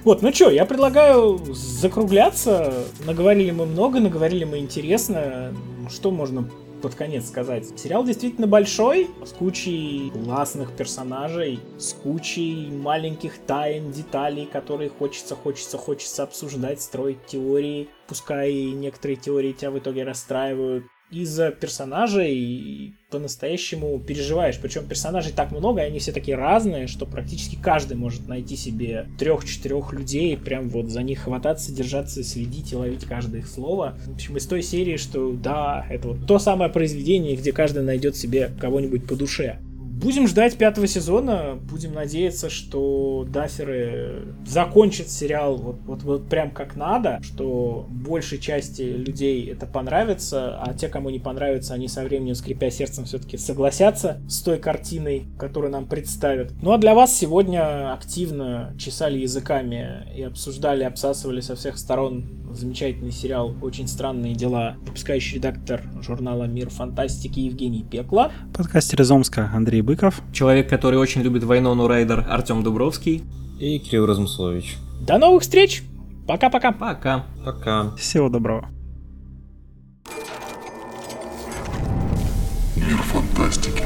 Вот, ну что, я предлагаю закругляться. Наговорили мы много, наговорили мы интересно. Что можно под конец сказать. Сериал действительно большой, с кучей классных персонажей, с кучей маленьких тайн, деталей, которые хочется, хочется, хочется обсуждать, строить теории. Пускай некоторые теории тебя в итоге расстраивают из-за персонажей по-настоящему переживаешь. Причем персонажей так много, и они все такие разные, что практически каждый может найти себе трех-четырех людей, прям вот за них хвататься, держаться, следить и ловить каждое их слово. В общем, из той серии, что да, это вот то самое произведение, где каждый найдет себе кого-нибудь по душе. Будем ждать пятого сезона, будем надеяться, что даферы закончат сериал вот, вот, вот прям как надо, что большей части людей это понравится, а те, кому не понравится, они со временем, скрипя сердцем, все-таки согласятся с той картиной, которую нам представят. Ну а для вас сегодня активно чесали языками и обсуждали, обсасывали со всех сторон замечательный сериал «Очень странные дела», выпускающий редактор журнала «Мир фантастики» Евгений Пекла. Подкастер из Омска Андрей Быков. Человек, который очень любит Вайнону Райдер Артем Дубровский. И Кирилл Размыслович. До новых встреч! Пока-пока. Пока. Пока. Всего доброго. Мир фантастики.